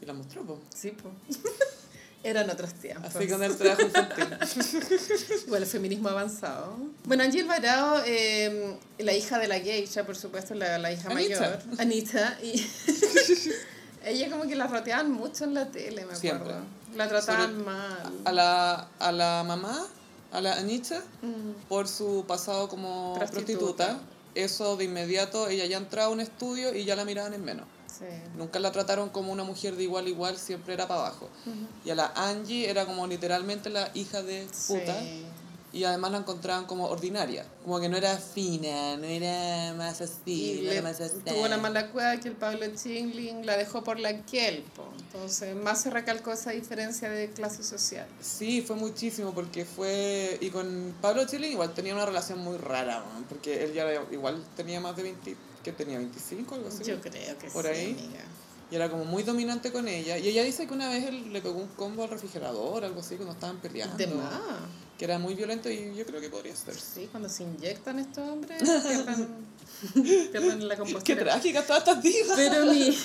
Y la mostró, pues. Sí, pues. [laughs] Eran otros tiempos. Así con el trabajo infantil. [laughs] Igual el feminismo avanzado. Bueno, Angie Alvarado, eh, la hija de la geisha, por supuesto, la, la hija Anita. mayor. Anita. Y [laughs] ella como que la roteaban mucho en la tele, me acuerdo. Siempre. La trataban Sobre- mal. A la, a la mamá a la Anita por su pasado como Prostituta. prostituta. Eso de inmediato, ella ya entraba a un estudio y ya la miraban en menos. Sí. Nunca la trataron como una mujer de igual a igual, siempre era para abajo. Y a la Angie era como literalmente la hija de puta. Sí. Y además la encontraban como ordinaria. Como que no era fina, no era más así, Y no le- era más así. tuvo una mala cueva que el Pablo Chingling la dejó por la Kelpo. Entonces, más se recalcó esa diferencia de clase social. Sí, fue muchísimo porque fue... Y con Pablo Chilling igual tenía una relación muy rara, porque él ya igual tenía más de 20... ¿Qué tenía? ¿25 algo así? Yo creo que Por sí, ahí. amiga. Y era como muy dominante con ella. Y ella dice que una vez él le pegó un combo al refrigerador, algo así, cuando estaban peleando. De más. Que era muy violento y yo creo que podría ser. Sí, cuando se inyectan estos hombres, [laughs] pierden, pierden la Qué compostura. trágica todas estas divas. Pero mi,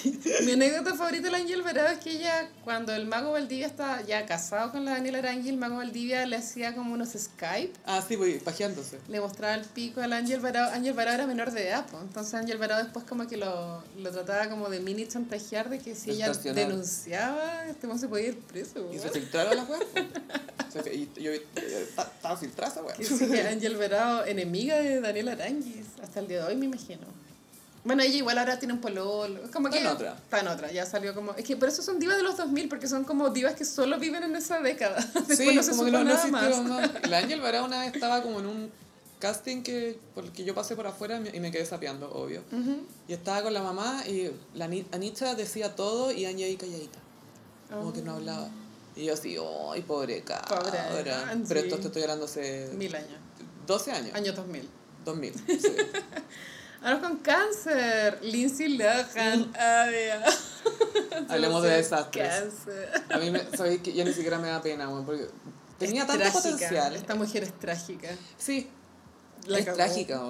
mi anécdota favorita de la Ángel Verado es que ella, cuando el mago Valdivia estaba ya casado con la Daniela Arangui, el mago Valdivia le hacía como unos Skype, Ah, sí, pues pajeándose. le mostraba el pico al Ángel Varado. Ángel Varado era menor de edad, pues. entonces Ángel Varado después como que lo, lo trataba como de mini chantajear de que si ella denunciaba, este man se podía ir preso. Y se filtraron las weas. po. [laughs] Se fi- Y yo eh, ta- estaba filtrada esa. Que sí Ángel Verado, enemiga de Daniel Aranguis, hasta el día de hoy me imagino. Bueno, ella igual ahora tiene un pololo. Es como Está que en otra. Está en otra, ya salió como... Es que por eso son divas de los 2000, porque son como divas que solo viven en esa década. [laughs] Después Sí, no se como que no, no nada más. existieron más. Y La Ángel Vará una vez estaba como en un casting que, por el que yo pasé por afuera y me quedé sapeando, obvio. Ujú. Y estaba con la mamá y la Ani- Anita decía todo y Ángel ahí calladita. Como que no hablaba. Y yo así, ¡ay, pobre cabra! Pobre. Pero esto te estoy hablando hace Mil años. 12 años. Año 2000. 2000. [laughs] sí. Ahora con cáncer. Lindsay Lohan. Ay, [laughs] Hablemos de desastres. Cáncer. A mí, me, sabéis que ya ni siquiera me da pena, porque tenía Es tanto trágica. potencial. Esta mujer es trágica. Sí, La es cagó. trágica.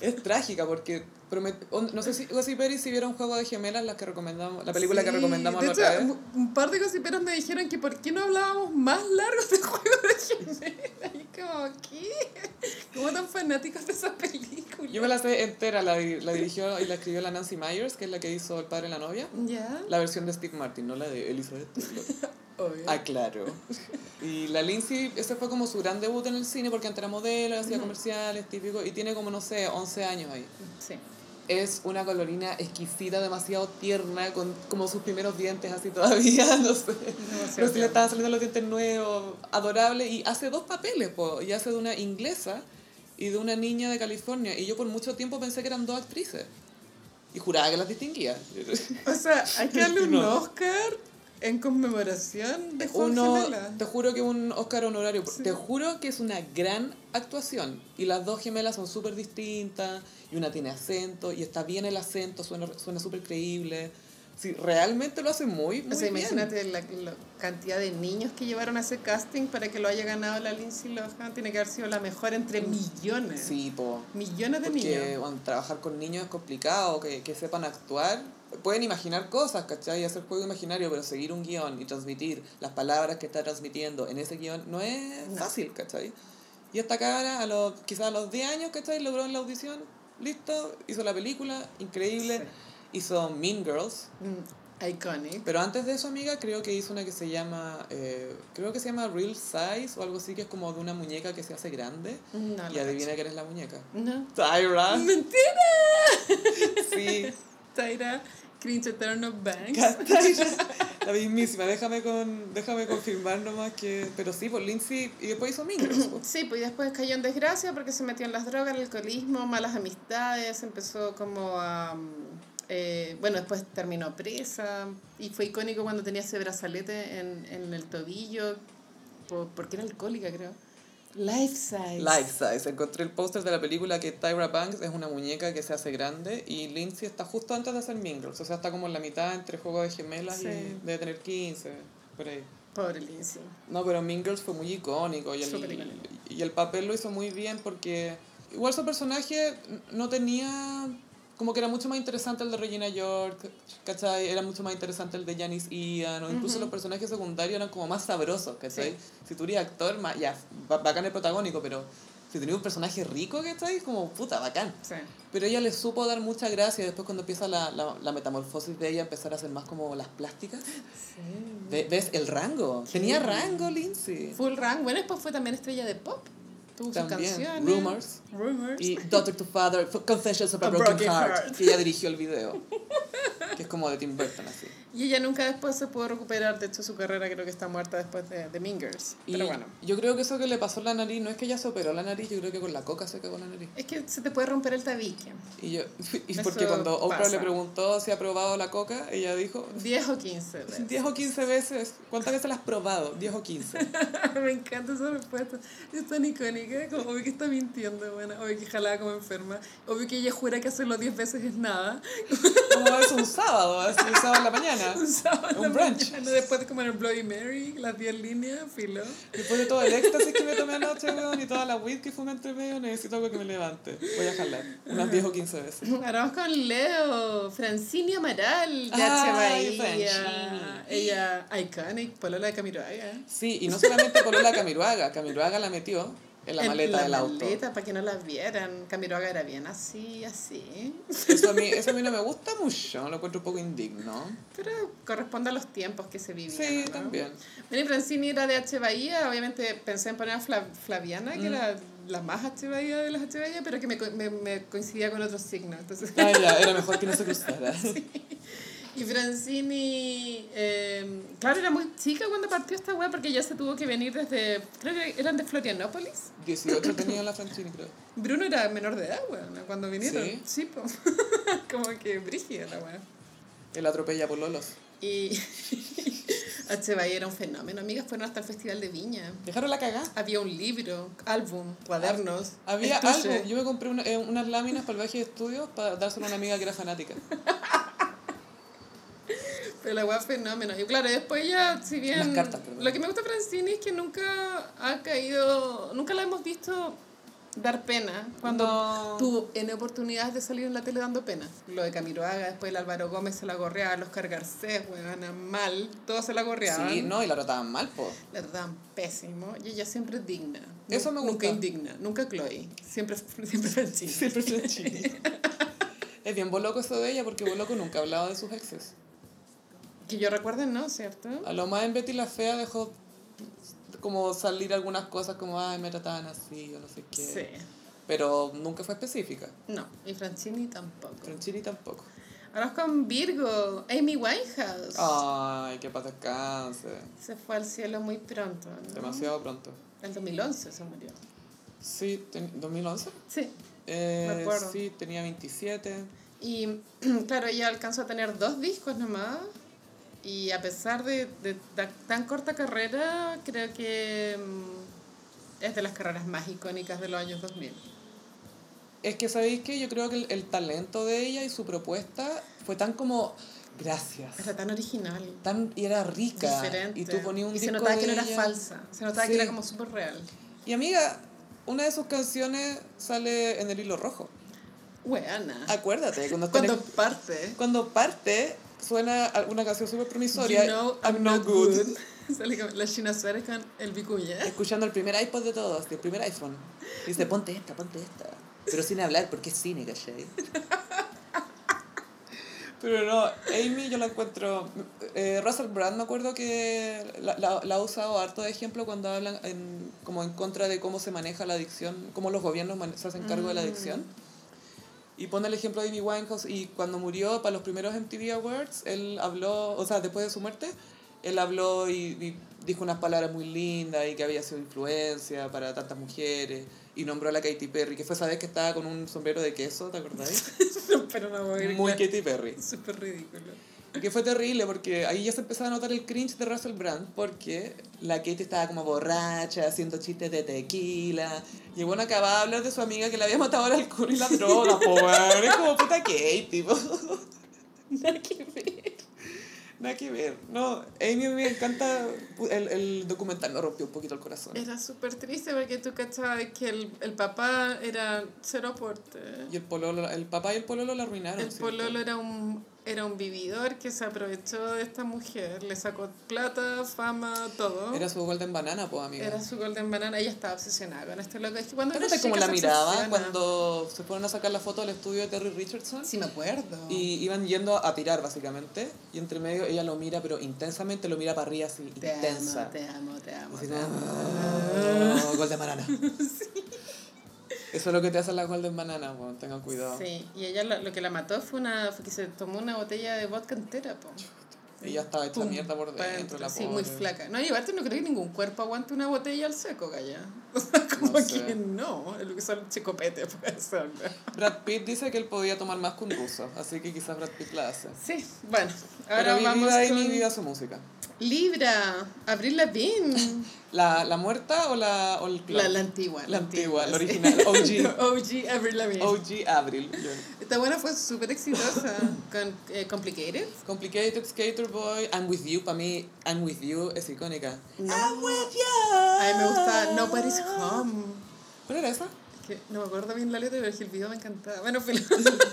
Es trágica porque promet- no sé si Gossip si vieron Juego de Gemelas, las que recomendamos, la película que Sí, recomendamos de la hecho, otra vez. un- par de gossiperos me dijeron que por qué no hablábamos más largo de Juego de Gemelas. Y como, ¿qué? ¿Cómo tan fanáticos de esa película? Yo me la sé entera, la, la dirigió y la escribió la Nancy Myers, que es la que hizo El padre y la novia. ¿Ya? La versión de Steve Martin, no la de Elizabeth. [laughs] Obvio. Ah, claro. Y la Lindsay, ese fue como su gran debut en el cine porque antes era modelo, hacía comerciales, típico, y tiene como, no sé, 11 años ahí. Sí. Es una colorina exquisita, demasiado tierna, con como sus primeros dientes así todavía, [laughs] no sé. Pero sí le estaban saliendo los dientes nuevos, adorable, y hace dos papeles, po, y hace de una inglesa y de una niña de California, y yo por mucho tiempo pensé que eran dos actrices, y juraba que las distinguía. O sea, hay que darle un No. Oscar en conmemoración de Juan Uno, Gemela. te juro que un Oscar honorario, te juro que es una gran actuación, y las dos gemelas son súper distintas, y una tiene acento, y está bien el acento, suena suena súper creíble. Sí, realmente lo hace muy, muy O sea, bien. imagínate la, la cantidad de niños que llevaron a ese casting para que lo haya ganado la Lindsay Lohan. Tiene que haber sido la mejor entre millones. Sí, po. Millones de Porque niños. bueno, trabajar con niños es complicado, que, que sepan actuar. Pueden imaginar cosas, ¿cachai? Y hacer juego imaginario, pero seguir un guion y transmitir las palabras que está transmitiendo en ese guion no es No. fácil, ¿cachai? Y esta cara, a los, quizás a los 10 años, ¿cachai? Logró en la audición, listo, hizo la película, increíble. Hizo Mean Girls, Mm, iconic. pero antes de eso, amiga, creo que hizo una que se llama, eh, creo que se llama Real Size o algo así, que es como de una muñeca que se hace grande. No, y no adivina quién es la muñeca. No. Tyra. [laughs] ¡Mentira! [laughs] Sí. Tyra Cringe Eternal Banks. [laughs] Tyra. La mismísima. Déjame, con, déjame confirmar nomás que... Pero sí, por Lindsay. Y después hizo Mean Girls, po. Sí, pues después cayó en desgracia porque se metió en las drogas, el alcoholismo, malas amistades, empezó como a... mm, eh, bueno, después terminó presa y fue icónico cuando tenía ese brazalete en, en el tobillo, por- porque era alcohólica, creo. Life size. Life Size. Encontré el póster de la película que Tyra Banks es una muñeca que se hace grande y Lindsay está justo antes de hacer Girls. O sea, está como en la mitad entre Juego de Gemelas Sí. y debe tener 15, por ahí. Pobre Lindsay. No, pero Girls fue muy icónico y el, icónico. y el papel lo hizo muy bien porque igual su personaje no tenía... Como que era mucho más interesante el de Regina York, ¿cachai? Era mucho más interesante el de Janice Ian, o incluso los personajes secundarios eran como más sabrosos, ¿cachai? Sí. Si tú eres actor, más, ya, ba- bacán el protagónico, pero Si tenía un personaje rico ahí, como puta, bacán. Sí. Pero ella le supo dar mucha gracia después cuando empieza la, la, la metamorfosis de ella, empezar a hacer más como las plásticas. Ve- ¿Ves el rango? Tenía rango, Lindsay. Full rank. Bueno, después fue también estrella de pop. Tuvo También. canciones. Rumors. Rumors. Y Daughter to Father, Confessions of a, A Broken, Broken Heart, Heart. que ella dirigió el video. que es como de Tim Burton, así. Y ella nunca después se pudo recuperar. De hecho, su carrera creo que está muerta después de, de Mingers. Pero bueno. yo creo que eso que le pasó en la nariz, no es que ella se operó la nariz, yo creo que con la coca se cagó la nariz. Es que se te puede romper el tabique. Y, yo, [laughs] y Eso porque cuando Oprah pasa. le preguntó si ha probado la coca, ella dijo, 10 o 15 [laughs] veces. 10 o 15 veces. ¿Cuántas veces la has probado? 10 o 15. [laughs] Me encanta esa respuesta. Es tan icónica. Como obvio que está mintiendo, bueno. Obvio que jalaba como enferma. Obvio que ella jura que hacerlo 10 veces es nada. Como es un sábado, así un sábado en la mañana. Un [laughs] sábado Un la brunch. mañana, Después de comer el Bloody Mary, las 10 líneas, filo. Después de todo el éxtasis que me tomé anoche, weón, y toda la weed que fumé entre medio, necesito algo que me levante. Voy a jalar. Unas 10 o 15 veces. Ahora vamos con Leo. Francini Amaral, de Ay. Bahía. Ella, iconic, polola de Camiroaga. Sí, y no solamente por la Camiruaga, Camiruaga la metió en la maleta la del auto. maleta, para que no la vieran. Camiroaga era bien así, así. Eso a, mí, [laughs] eso a mí no me gusta mucho, lo encuentro un poco indigno. Pero corresponde a los tiempos que se vivían. Sí, ¿no? también. Bueno, y Francini era de H. Bahía, obviamente pensé en poner a Fla- Flaviana, Mm. que era la más H. Bahía de las H. Bahía, pero que me, me, me coincidía con otros signos. Entonces, Ah, ya, era mejor que no se cruzara. [laughs] y Francini, eh, claro, era muy chica cuando partió esta web porque ya se tuvo que venir desde, creo que eran de Florianópolis. 18 [laughs] tenía la Francini, creo. Bruno era menor de edad, cuando vinieron. ¿Sí? Sí, [laughs] como que brígida la weón. El atropella por Lolos. Y [laughs] H. Era un fenómeno. Amigas fueron hasta el Festival de Viña. Dejaron la cagada. Había un libro, álbum, cuadernos. Había estuche. algo, yo me compré una- eh, unas láminas para el viaje de estudios para dárselo a una amiga que era fanática. Pero la weá fenómeno. Y claro, después ya, si bien. Las cartas, perdón. Lo que me gusta de Francini es que nunca ha caído. Nunca la hemos visto dar pena. Cuando No. tuvo N oportunidades de salir en la tele dando pena. Lo de Camiroaga, después el Álvaro Gómez se la gorreaba, los Garcés, weón, mal. Todos se la gorreaban. Sí, no, y la trataban mal, po. La trataban pésimo. Y ella siempre es digna. Eso me Nunca gusta. indigna. Nunca Chloe. Siempre, siempre Francini. Siempre Francini. [laughs] es bien boloco eso de ella porque Boloco nunca ha hablado de sus exes. Que yo recuerde, ¿no? ¿Cierto? A lo más en Betty la Fea dejó como salir algunas cosas como, ay, me trataban así o no sé qué. Sí. Pero nunca fue específica. No, y Francini tampoco. Franchini tampoco. Ahora con Virgo, Amy Winehouse. Ay, que paz descanse. Se fue al cielo muy pronto, ¿no? Demasiado pronto. En 2011 se murió. Sí, ten- ¿2011? Sí. Eh, Me acuerdo. Sí, tenía 27. Y [clears throat] claro, ella alcanzó a tener dos discos nomás. Y a pesar de, de ta- tan corta carrera, creo que mm, es de las carreras más icónicas de los años 2000. Es que, ¿sabéis qué? Yo creo que el, el talento de ella y su propuesta fue tan como, gracias. Era tan original, Tan, y era rica. diferente. Y tú ponías un y se disco notaba de que no era ella. falsa. Se notaba Sí. que era como súper real. Y amiga, una de sus canciones sale en el hilo rojo. Buena. Acuérdate, cuando, en [laughs] Cuando parte. cuando parte, suena una canción súper promisoria. You know I'm, not good. [laughs] Sale con la China Suárez con el Vicuña. Escuchando el primer iPod de todos, el primer iPhone. Dice, ponte esta, ponte esta. Pero sin hablar, porque es cine, ¿cachai? [laughs] Pero no, Amy yo la encuentro... eh, Russell Brand me acuerdo que la, la, la ha usado harto de ejemplo cuando hablan en, como en contra de cómo se maneja la adicción, cómo los gobiernos se hacen cargo de la adicción. Y pone el ejemplo de Amy Winehouse y cuando murió para los primeros MTV Awards, él habló, o sea, después de su muerte, él habló y, y dijo unas palabras muy lindas y que había sido influencia para tantas mujeres y nombró a la Katy Perry, que fue esa vez que estaba con un sombrero de queso, ¿te acordáis? [laughs] Pero no. Muy Katy Perry. Súper ridículo. Que fue terrible porque ahí ya se empezaba a notar el cringe de Russell Brand porque la Katy estaba como borracha, haciendo chistes de tequila. Y bueno acababa de hablar de su amiga que le había matado el alcohol y la droga, po, weón. Es como puta Katy, po. Nada que ver. Nada que ver. No, Amy me encanta. El, el documental me rompió un poquito el corazón. Era súper triste porque tú cachabas que el, el papá era cero aporte. Y el pololo, el papá y el pololo la arruinaron. El ¿cierto? pololo era un era un vividor que se aprovechó de esta mujer, le sacó plata, fama, todo. Era su golden banana, pues, amiga. Era su golden banana, ella estaba obsesionada con este loco. Es que cuando uno cómo la miraba obsesiona. cuando se fueron a sacar la foto del estudio de Terry Richardson. Sí, me acuerdo. Y iban yendo a tirar, básicamente. Y entre medio ella lo mira, pero intensamente lo mira para arriba, así, te intensa. amo, te amo, te amo. Así te amo. "Oh, Golden Banana. [laughs] Eso es lo que te hacen las Golden Banana, bueno, tengan cuidado. Sí, y ella lo, lo que la mató fue, una, fue que se tomó una botella de vodka entera, po. Ella estaba hecha Pum, mierda por dentro, la Sí, pobre. muy flaca. No, y aparte no creo que ningún cuerpo aguante una botella al seco, [laughs] sea, como No sé. que no, es lo que son [laughs] ser. Brad Pitt dice que él podía tomar más que un ruso, así que quizás Brad Pitt la hace. Sí, bueno, Pero ahora vi- vamos viva con Amy, viva su música. Libra, Abril Lavigne. [laughs] ¿La, la muerta o la, o el? La, la antigua. La antigua, la original, OG. OG Avril Lavigne. OG Avril. yo. Esta buena fue súper exitosa [coughs] con eh, Complicated. Complicated Skater Boy, I'm With You, para mí, I'm With You es icónica. No. I'm With You. A mí me gusta Nobody's Home. ¿Cuál era esa? Que no me acuerdo bien la letra, pero es el video me encantaba. Bueno, fue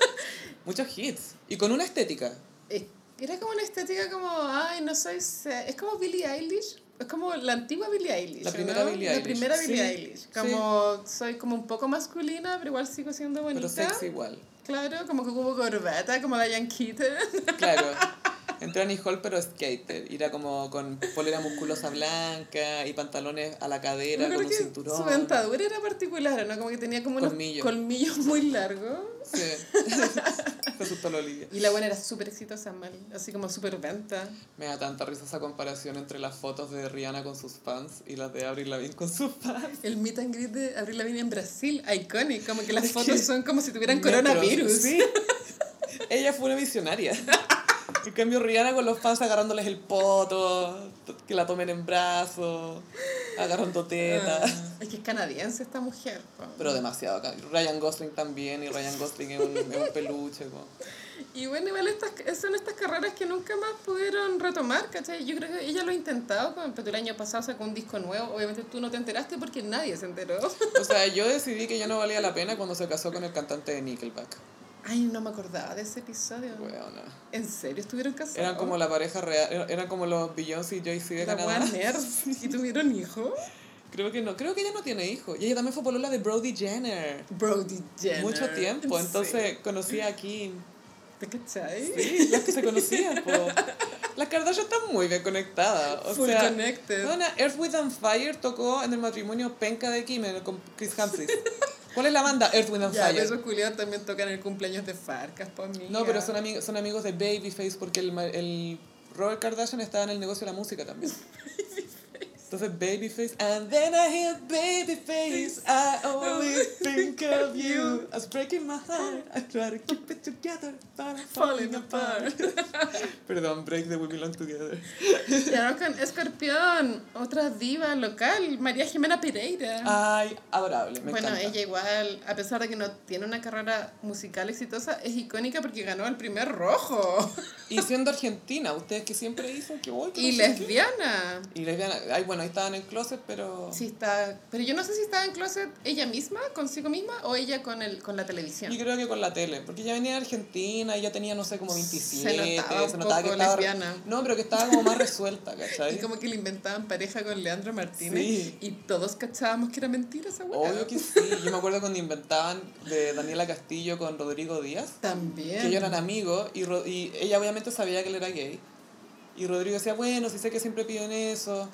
[laughs] Muchos hits. Y con una estética. Eh, Era como una estética como, ay, no soy... Es como Billie Eilish. Es como la antigua Billie Eilish. La ¿o primera no? Billie La Eilish. primera Billie Sí, Eilish. Como soy como un poco masculina, pero igual sigo siendo bonita. Pero sexy igual. Claro, como que hubo corbata, como Diane Keaton. [laughs] Claro. Entró Annie Hall, pero skater. Era como con polera musculosa blanca y pantalones a la cadera con un cinturón. su dentadura era particular, ¿no? Como que tenía como unos Colmillo. colmillos muy largos. Sí. [laughs] La Olivia. Y la buena era súper exitosa, mal. Así como súper venta. Me da tanta risa esa comparación entre las fotos de Rihanna con sus fans y las de Avril Lavigne con sus fans. El meet and greet de Avril Lavigne en Brasil, iconic. Como que las Es fotos que- son como si tuvieran Metros. coronavirus. Sí. [laughs] Ella fue una visionaria. [laughs] En cambio, Rihanna con los fans agarrándoles el poto, que la tomen en brazos, agarrando teta. Ah, es que es canadiense esta mujer. po. Pero demasiado. Ryan Gosling también, y Ryan Gosling es un, es un peluche. po. Y bueno, igual estas, son estas carreras que nunca más pudieron retomar, ¿cachai? Yo creo que ella lo ha intentado, pero el año pasado sacó un disco nuevo. Obviamente tú no te enteraste porque nadie se enteró. O sea, yo decidí que ya no valía la pena cuando se casó con el cantante de Nickelback. Ay, no me acordaba de ese episodio. Weona. ¿En serio estuvieron casados? Eran como la pareja real, eran- como los Beyoncé y Jay-Z de La Canadá. [laughs] nerd. ¿Y tuvieron hijos? Creo que no, creo que ella no tiene hijos. Y ella también fue polola de Brody Jenner. Brody Jenner. Mucho tiempo, Sí. entonces conocí a Kim. ¿Te cachai? Sí, las que se conocían, po. Las Kardashian están muy bien conectadas. O Full sea, connected. bueno, Earth, Wind and Fire tocó en el matrimonio penca de Kim con Chris Humphries. [laughs] ¿Cuál es la banda? Earth, Wind and Ya, Fire. esos culiados también tocan el cumpleaños de Farcas, por mí. No, pero son, amigos son amigos de Babyface porque el, el Robert Kardashian estaba en el negocio de la música también. [laughs] Entonces Babyface, and then I hear Babyface, I always think of [laughs] you. I was breaking my heart, I try to keep it together, but I'm falling apart. [laughs] Perdón, break the We Belong Together. [laughs] Y ahora con Escorpión, otra diva local, María Jimena Pereira. Ay, adorable, me bueno, encanta. ella igual, a pesar de que no tiene una carrera musical exitosa, es icónica porque ganó el primer rojo. Y siendo argentina, ustedes que siempre dicen que voy, que y no sé qué. lesbiana. Y lesbiana, ay, bueno, ahí estaban en closet, pero... Sí está, pero yo no sé si estaba en closet ella misma, consigo misma, o ella con el con la televisión. Yo creo que con la tele, porque ya venía de Argentina y ya tenía, no sé, como 27. notaba un poco que estaba. lesbiana. No, pero que estaba como más resuelta, ¿cachai? [laughs] Y como que le inventaban pareja con Leandro Martínez Sí. y todos cachábamos que era mentira esa weá. Obvio que sí. Yo me acuerdo cuando inventaban de Daniela Castillo con Rodrigo Díaz, También. que ellos eran amigos y, y ella obviamente sabía que él era gay. Y Rodrigo decía, bueno, si sé que siempre piden eso.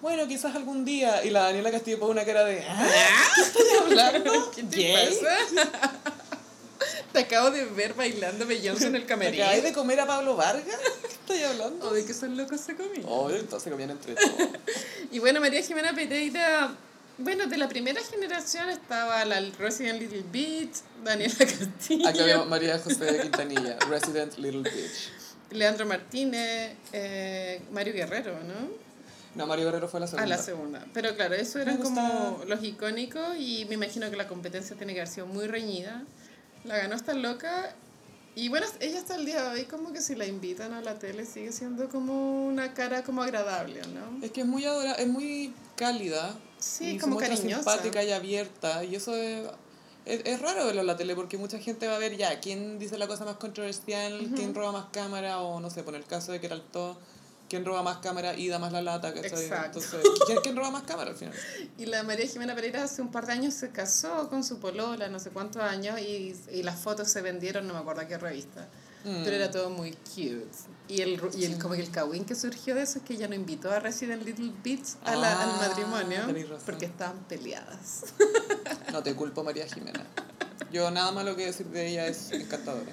Bueno, quizás algún día. Y la Daniela Castillo pone una cara de. ¿Ah? ¿Qué estoy [laughs] hablando? ¿Qué te ¿Gay? pasa? [laughs] Te acabo de ver bailando Beyoncé en el ¿Me camerino. acabáis de comer a Pablo Vargas? ¿Qué estoy hablando? O de que son locos se comían. Obvio, entonces comían entre todos. [laughs] Y bueno, María Jimena Pereira, bueno, de la primera generación estaba la Resident Little Beach, Daniela Castillo, Acá veo María José de Quintanilla, Resident Little Bitch. Leandro Martínez, eh, Mario Guerrero, ¿no? No, Mario Guerrero fue la A segunda. la segunda. Pero claro, eso eran como los icónicos y me imagino que la competencia tiene que haber sido muy reñida. La ganó esta loca y bueno, ella hasta el día de hoy como que si la invitan a la tele sigue siendo como una cara como agradable, ¿no? Es que es muy adora es muy cálida. Sí, y como cariñosa. simpática y abierta. Y eso es, Es, es raro verlo en la tele porque mucha gente va a ver ya quién dice la cosa más controversial, quién roba más cámara o no sé, por el caso de que era el todo, quién roba más cámara y da más la lata. ¿cachai? Exacto. Entonces, ¿quién, quién roba más cámara al final? [laughs] Y la María Jimena Pereira hace un par de años se casó con su polola, no sé cuántos años, y, y las fotos se vendieron, no me acuerdo a qué revista. Mm. Pero era todo muy cute. Y el, y el como que el cagüín que surgió de eso es que ella no invitó a Resident Little Beats a la- Ah, al matrimonio tenés razón. porque estaban peleadas. No te culpo, María Jimena. Yo nada malo que decir de ella es encantadora.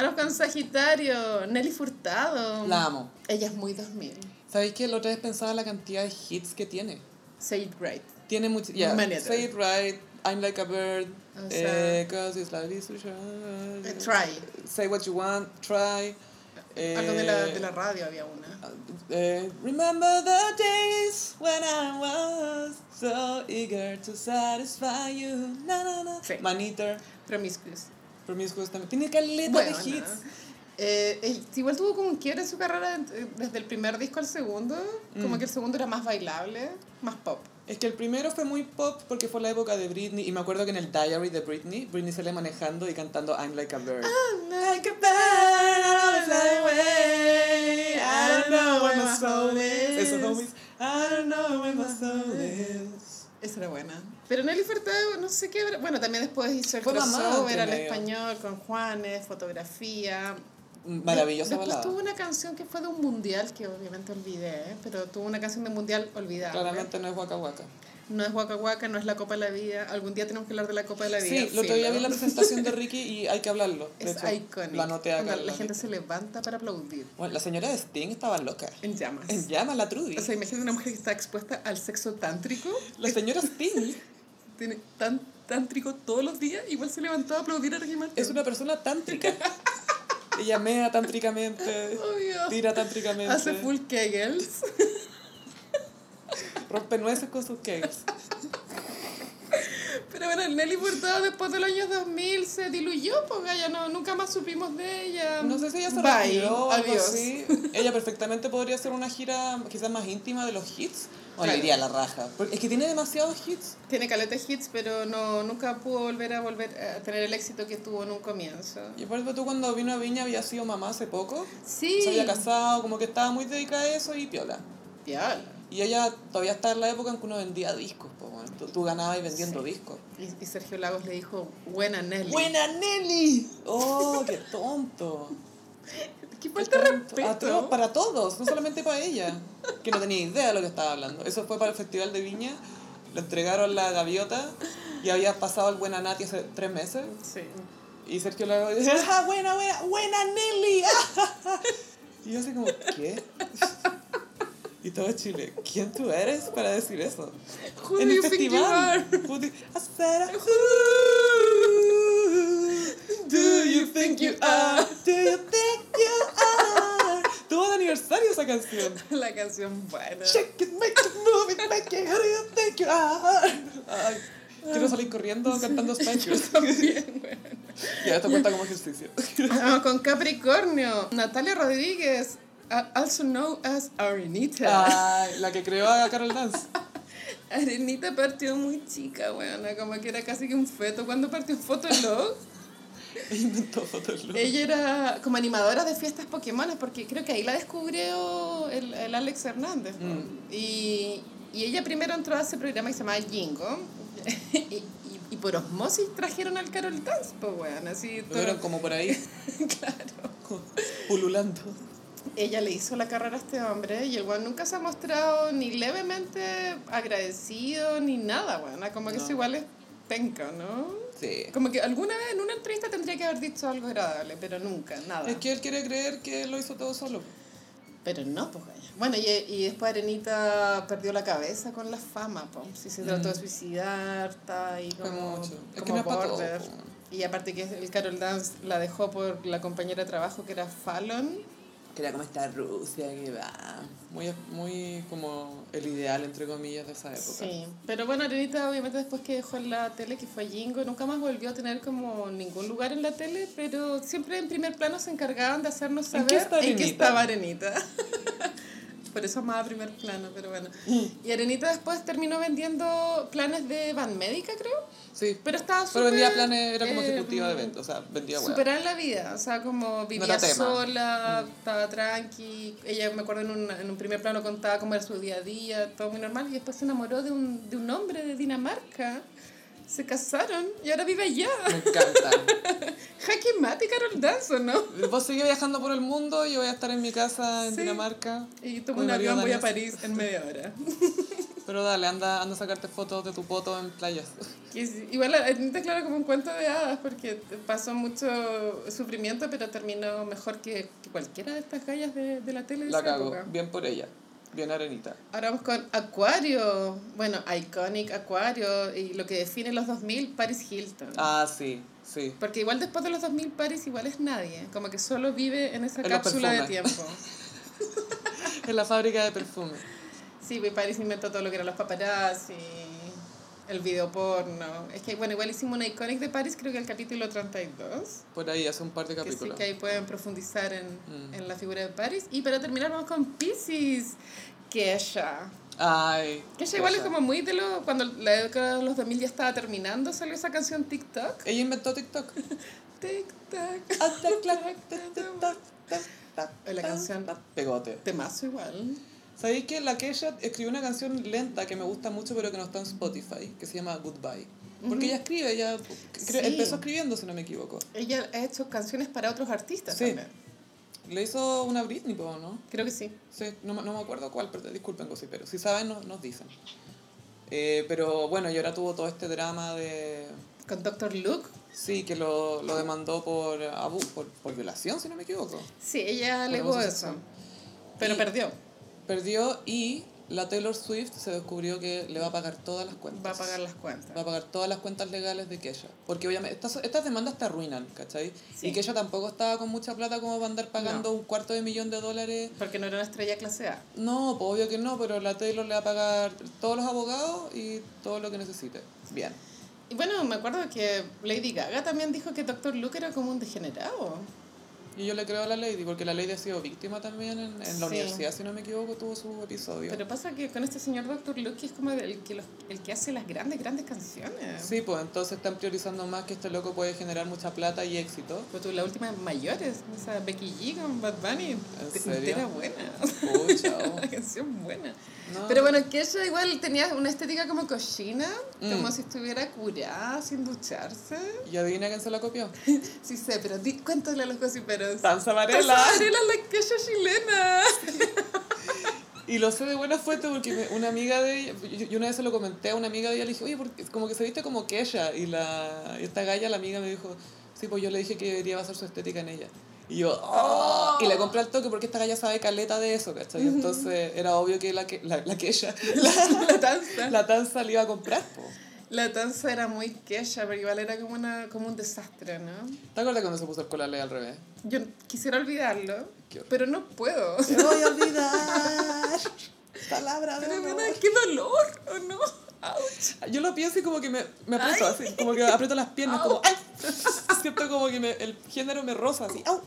Ahora con Sagitario, Nelly Furtado. La amo. Ella es muy 2000. ¿Sabéis que la otra vez pensaba la cantidad de hits que tiene? Say it right. Tiene mucho. Many Say It Right, I'm Like a Bird, O sea, eh, Cause It's Like This. Eh, try. Say What You Want, Try. eh, Algo de la, de la radio había una. eh, remember the days when I was so eager to satisfy you. Na, na, na. Sí. Man Eater, Promiscuous. Promiscuous también. Tiene caleta Bueno, de hits. eh, eh, igual tuvo como un quiebre en su carrera eh, desde el primer disco al segundo. Como Mm. que el segundo era más bailable, más pop. Es que el primero fue muy pop porque fue la época de Britney y me acuerdo que en el diary de Britney, Britney sale manejando y cantando I'm like a bird. like a bird, I fly away. I don't know where my soul is. Eso, homies. I don't know where my soul is. Esa era buena. Pero Nelly Furtado, no sé qué. Bueno, también después hizo el Fue crossover al español con Juanes, fotografía. Maravillosa Después balada. tuvo una canción que fue de un mundial que obviamente olvidé, pero tuvo una canción de mundial olvidada. Claramente no es Waka Waka. No es Waka Waka, no es la Copa de la Vida. Algún día tenemos que hablar de la Copa de la Vida. Sí, el otro día filo. vi la presentación de [laughs] Ricky y hay que hablarlo. De Es hecho, icónico. Lo anoté acá. Lo la gente se levanta para aplaudir. Bueno, la señora de Sting estaba loca. En llamas. En llama la Trudy. O sea, imagínate una mujer que está expuesta al sexo tántrico. La señora Sting [laughs] Tiene tan tántrico todos los días. Igual se levantó a aplaudir a Ricky Martin. es una persona tántrica. [laughs] Ella mea tántricamente, Obvio. tira tántricamente, Hace full kegels. Rompe nueces con sus cakes. Pero bueno, Nelly Furtado después del año 2000 se diluyó, porque ya no, nunca más supimos de ella. No sé si ella se Bye, retiró adiós. así. Ella perfectamente podría hacer una gira quizás más íntima de los hits. O Claro. le iría a la raja. Porque es que tiene demasiados hits. Tiene caleta de hits, pero no, nunca pudo volver a volver a tener el éxito que tuvo en un comienzo. Y por ejemplo, tú cuando vino a Viña había sido mamá hace poco. Sí. Se había casado, como que estaba muy dedicada a eso y piola. Piola. Y ella todavía está en la época en que uno vendía discos. po, bueno. tú, tú ganabas y vendiendo discos. Y, y Sergio Lagos le dijo, buena Nelly. ¡Buena Nelly! ¡Oh, qué tonto! [laughs] Qué falta de todos, respeto. para todos, no solamente para ella, que no tenía idea de lo que estaba hablando. Eso fue para el Festival de Viña, le entregaron la gaviota y había pasado el Buena Nati hace tres meses. Sí. Y Sergio Lago decía, ¡ah, buena, buena, buena Nelly! [laughs] Y yo así como, ¿qué? Y todo Chile, ¿quién tú eres para decir eso? Who do en el you think you are? festival. Do, you think you are? Do you think you are? Tuvo de aniversario esa canción. [laughs] La canción buena. Shake it, make it, move it, make it, who do you think you are? Ay, quiero salir corriendo cantando Spankers. Bien, bueno. Ya, esto cuenta como ejercicio. Vamos con Capricornio. Natalia Rodríguez, also known as Arenita. Ay, la que creó a Carol Dance. [laughs] Arenita partió muy chica, weona, como que era casi que un feto cuando partió en Fotolog. [laughs] Inventó Fotolog. Ella era como animadora de fiestas Pokémon, porque creo que ahí la descubrió el, el Alex Hernández. po. Mm. Y, y ella primero entró a ese programa que se llamaba Jingo. [laughs] y, y, y por osmosis trajeron al Carol Dance, pues, weón, así. todo- Fueron como por ahí, claro. pululando. Ella le hizo la carrera a este hombre y el weón nunca se ha mostrado ni levemente agradecido ni nada, weón. Como que No. eso igual es penca, ¿no? Sí. Como que alguna vez en una entrevista tendría que haber dicho algo agradable, pero nunca, nada. Es que él quiere creer que lo hizo todo solo. Pero no, pues gaya. Bueno, y, y después Arenita perdió la cabeza con la fama, pues. Si se trató de suicidar, está ahí como, mucho. Es que como no todo, border. po. Y aparte que el Carol Dance la dejó por la compañera de trabajo que era Fallon. Que era como esta Rusia que va. Muy, muy como el ideal, entre comillas, de esa época. Sí, pero bueno, Arenita obviamente después que dejó en la tele, que fue Jingo, nunca más volvió a tener como ningún lugar en la tele, pero siempre en primer plano se encargaban de hacernos ¿En qué saber en qué estaba Arenita. [laughs] Por eso más a primer plano, pero bueno. Y Arenita después terminó vendiendo planes de van médica, creo. Sí. Pero estaba Pero vendía súper, planes, era como eh, ejecutiva de eventos, o sea, vendía hueá. Superar la vida, o sea, como vivía tema. sola, estaba tranqui. Ella, me acuerdo, en un, en un primer plano contaba cómo era su día a día, todo muy normal. Y después se enamoró de un, de un hombre de Dinamarca. Se casaron y ahora vive allá. Me encanta. [laughs] Jaque Mate Carol Dance, ¿no? Vos seguís viajando por el mundo, yo voy a estar en mi casa en Sí. Dinamarca. Y tomo un avión, voy a. París en media hora. [laughs] Pero dale, anda, anda a sacarte fotos de tu poto en playas. [laughs] Igual Arenita, claro, como un cuento de hadas, porque pasó mucho sufrimiento, pero terminó mejor que, que cualquiera de estas gallas de, de la tele de La esa cago. época. Bien por ella. Bien arenita. Ahora vamos con Acuario. Bueno, Iconic Acuario y lo que define los 2000, Paris Hilton. Ah, sí, sí. Porque igual después de los 2000, Paris igual es nadie. Como que solo vive en esa En cápsula de perfumes. tiempo. [laughs] En la fábrica de perfume. Sí, pues Paris inventó todo lo que eran los paparazzi, el video porno. Es que, bueno, igual hicimos una Iconic de Paris, creo que el capítulo 32. Por ahí, hace un par de Que sí, capítulos. que ahí pueden profundizar en, Mm. en la figura de Paris. Y para terminar vamos con Pisces, Kesha. Ay. Kesha igual es como muy de lo... Cuando la década de los 2000 ya estaba terminando, salió esa canción TikTok. Ella inventó TikTok. TikTok. La canción. Pegote. Temazo igual. ¿Sabéis que la Kesha escribió una canción lenta que me gusta mucho pero que no está en Spotify, que se llama Goodbye? Porque ella escribe, ella Sí. empezó escribiendo, si no me equivoco. Ella ha hecho canciones para otros artistas Sí. también. Le hizo una Britney, ¿no? Creo que sí. Sí, no, no me acuerdo cuál, pero disculpen, pero si saben, no- nos dicen. Eh, pero bueno, y ahora tuvo todo este drama de... Con Dr. Luke. Sí, que lo, lo demandó por, abu- por, por violación, si no me equivoco. Sí, ella alegó abuso eso. Pero Y- perdió. Perdió y la Taylor Swift se descubrió que le va a pagar todas las cuentas. Va a pagar las cuentas. Va a pagar todas las cuentas legales de Kesha. Porque obviamente estas, estas demandas te arruinan, ¿cachai? Sí. Y Kesha tampoco estaba con mucha plata como para andar pagando No. un cuarto de millón de dólares. Porque no era una estrella clase A. No, pues obvio que no, pero la Taylor le va a pagar todos los abogados y todo lo que necesite. Bien. Y bueno, me acuerdo que Lady Gaga también dijo que Dr. Luke era como un degenerado. Y yo le creo a la Lady, porque la Lady ha sido víctima también en, en la Sí. universidad, si no me equivoco, tuvo su episodio. Pero pasa que con este señor Dr. Luke es como el que, los, el que hace las grandes, grandes canciones. Sí, pues entonces están priorizando más que este loco puede generar mucha plata y éxito. Pero tú, la última mayores, esa Becky G con Bad Bunny, era buena. Pucha, oh. [laughs] Una canción buena. No. Pero bueno, que ella igual tenía una estética como cochina, Mm. como si estuviera curada, sin ducharse. ¿Y adivina quién se la copió? [laughs] Sí sé, pero di, cuéntale a los gossiperos. Danza Varela, Varela. la quecha chilena. [laughs] Y lo sé de buena fuente porque una amiga de ella, yo, una vez se lo comenté a una amiga de ella, le dije, oye, porque como que se viste como Kesha. Y, la, esta galla, la amiga, me dijo, sí, pues yo le dije que debería basar su estética en ella. Y yo, "Oh", y le compré al toque porque esta galla sabe caleta de eso, ¿cachai? Entonces era obvio que la, que, la, la [laughs] La danza. la tanza le iba a comprar, po. La danza era muy quecha, pero igual era como, una, como un desastre, ¿no? ¿Te acuerdas cuando se puso el colale al revés? Yo quisiera olvidarlo, pero no puedo. Te voy a olvidar. Palabra de Pero amor. qué dolor, ¿o no? Ouch. Yo lo pienso y como que me, me aprieto Ay. así, como que aprieto las piernas, como ¡ay! [laughs] Siento como que me, el género me roza así, ¡au!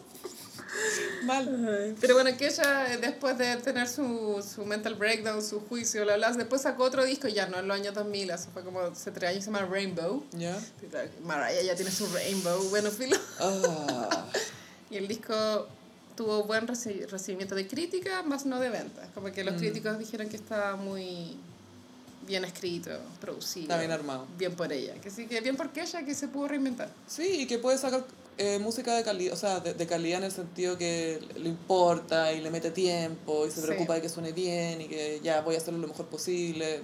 [laughs] Mal. Pero bueno, que ella eh, después de tener su, su mental breakdown, su juicio, bla, bla, después sacó otro disco ya no en los años 2000, eso fue como hace tres años, se llama Rainbow. ¿Ya? Mariah ya tiene su Rainbow, bueno, filo. Ah. [laughs] Y el disco tuvo buen reci- recibimiento de crítica, más no de ventas. Como que los Mm. críticos dijeron que estaba muy bien escrito, producido. Está bien armado. Bien por ella. Que sí, que bien porque ella que se pudo reinventar. Sí, y que puede sacar eh, música de calidad, o sea, de, de calidad en el sentido que le importa y le mete tiempo y se Sí. preocupa de que suene bien y que ya voy a hacerlo lo mejor posible.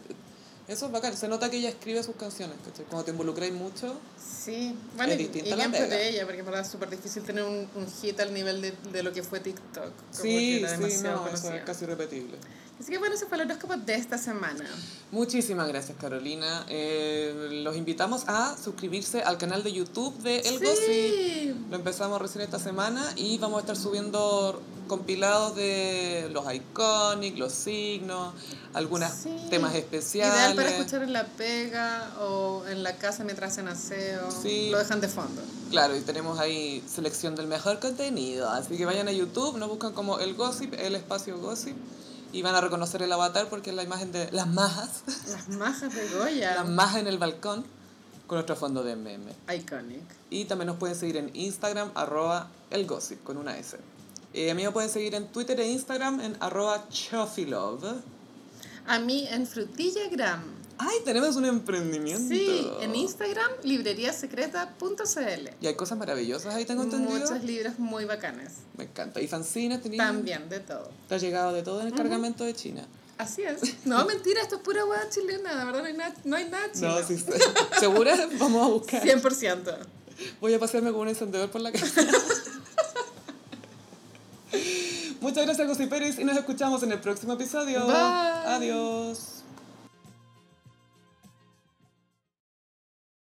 Eso es bacán. Se nota que ella escribe sus canciones, ¿cachai? Cuando te involucráis mucho, Sí, bueno, Es y, y pega. ella, porque en verdad es súper difícil tener un, un hit al nivel de, de lo que fue TikTok. Como sí, que era sí, no, eso es casi repetible. Así que bueno, ese fue el horóscopo de esta semana. Muchísimas gracias, Carolina. Eh, los invitamos a suscribirse al canal de YouTube de El Gossip. Lo empezamos recién esta semana y vamos a estar subiendo compilados de los iconic, los signos, algunos Sí. temas especiales. Ideal para escuchar en la pega o en la casa mientras hacen aseo. Sí. Lo dejan de fondo. Claro, y tenemos ahí selección del mejor contenido. Así que vayan a YouTube, nos buscan como El Gossip, el espacio Gossip. Y van a reconocer el avatar porque es la imagen de las majas, Las majas de Goya. las majas en el balcón, con nuestro fondo de meme. Iconic. Y también nos pueden seguir en Instagram, arroba elgossip, con una S. Eh, a mí me pueden seguir en Twitter e Instagram en arroba chofilove. A mí en Frutillagram. ¡Ay, tenemos un emprendimiento! Sí, en Instagram, libreriasecreta.cl. Y hay cosas maravillosas ahí, tengo entendido. Muchos libros muy bacanes. Me encanta. ¿Y fanzines tenías? También, de todo. Te ha llegado de todo en el cargamento de China. Así es. No, [laughs] mentira, esto es pura hueá chilena. De verdad, no hay nada, no hay nada chino. No, sí, sí. ¿Segura? [laughs] Vamos a buscar. 100%. Voy a pasearme con un encendedor por la casa. [laughs] Muchas gracias, Gossiperis, y nos escuchamos en el próximo episodio. Bye. Adiós.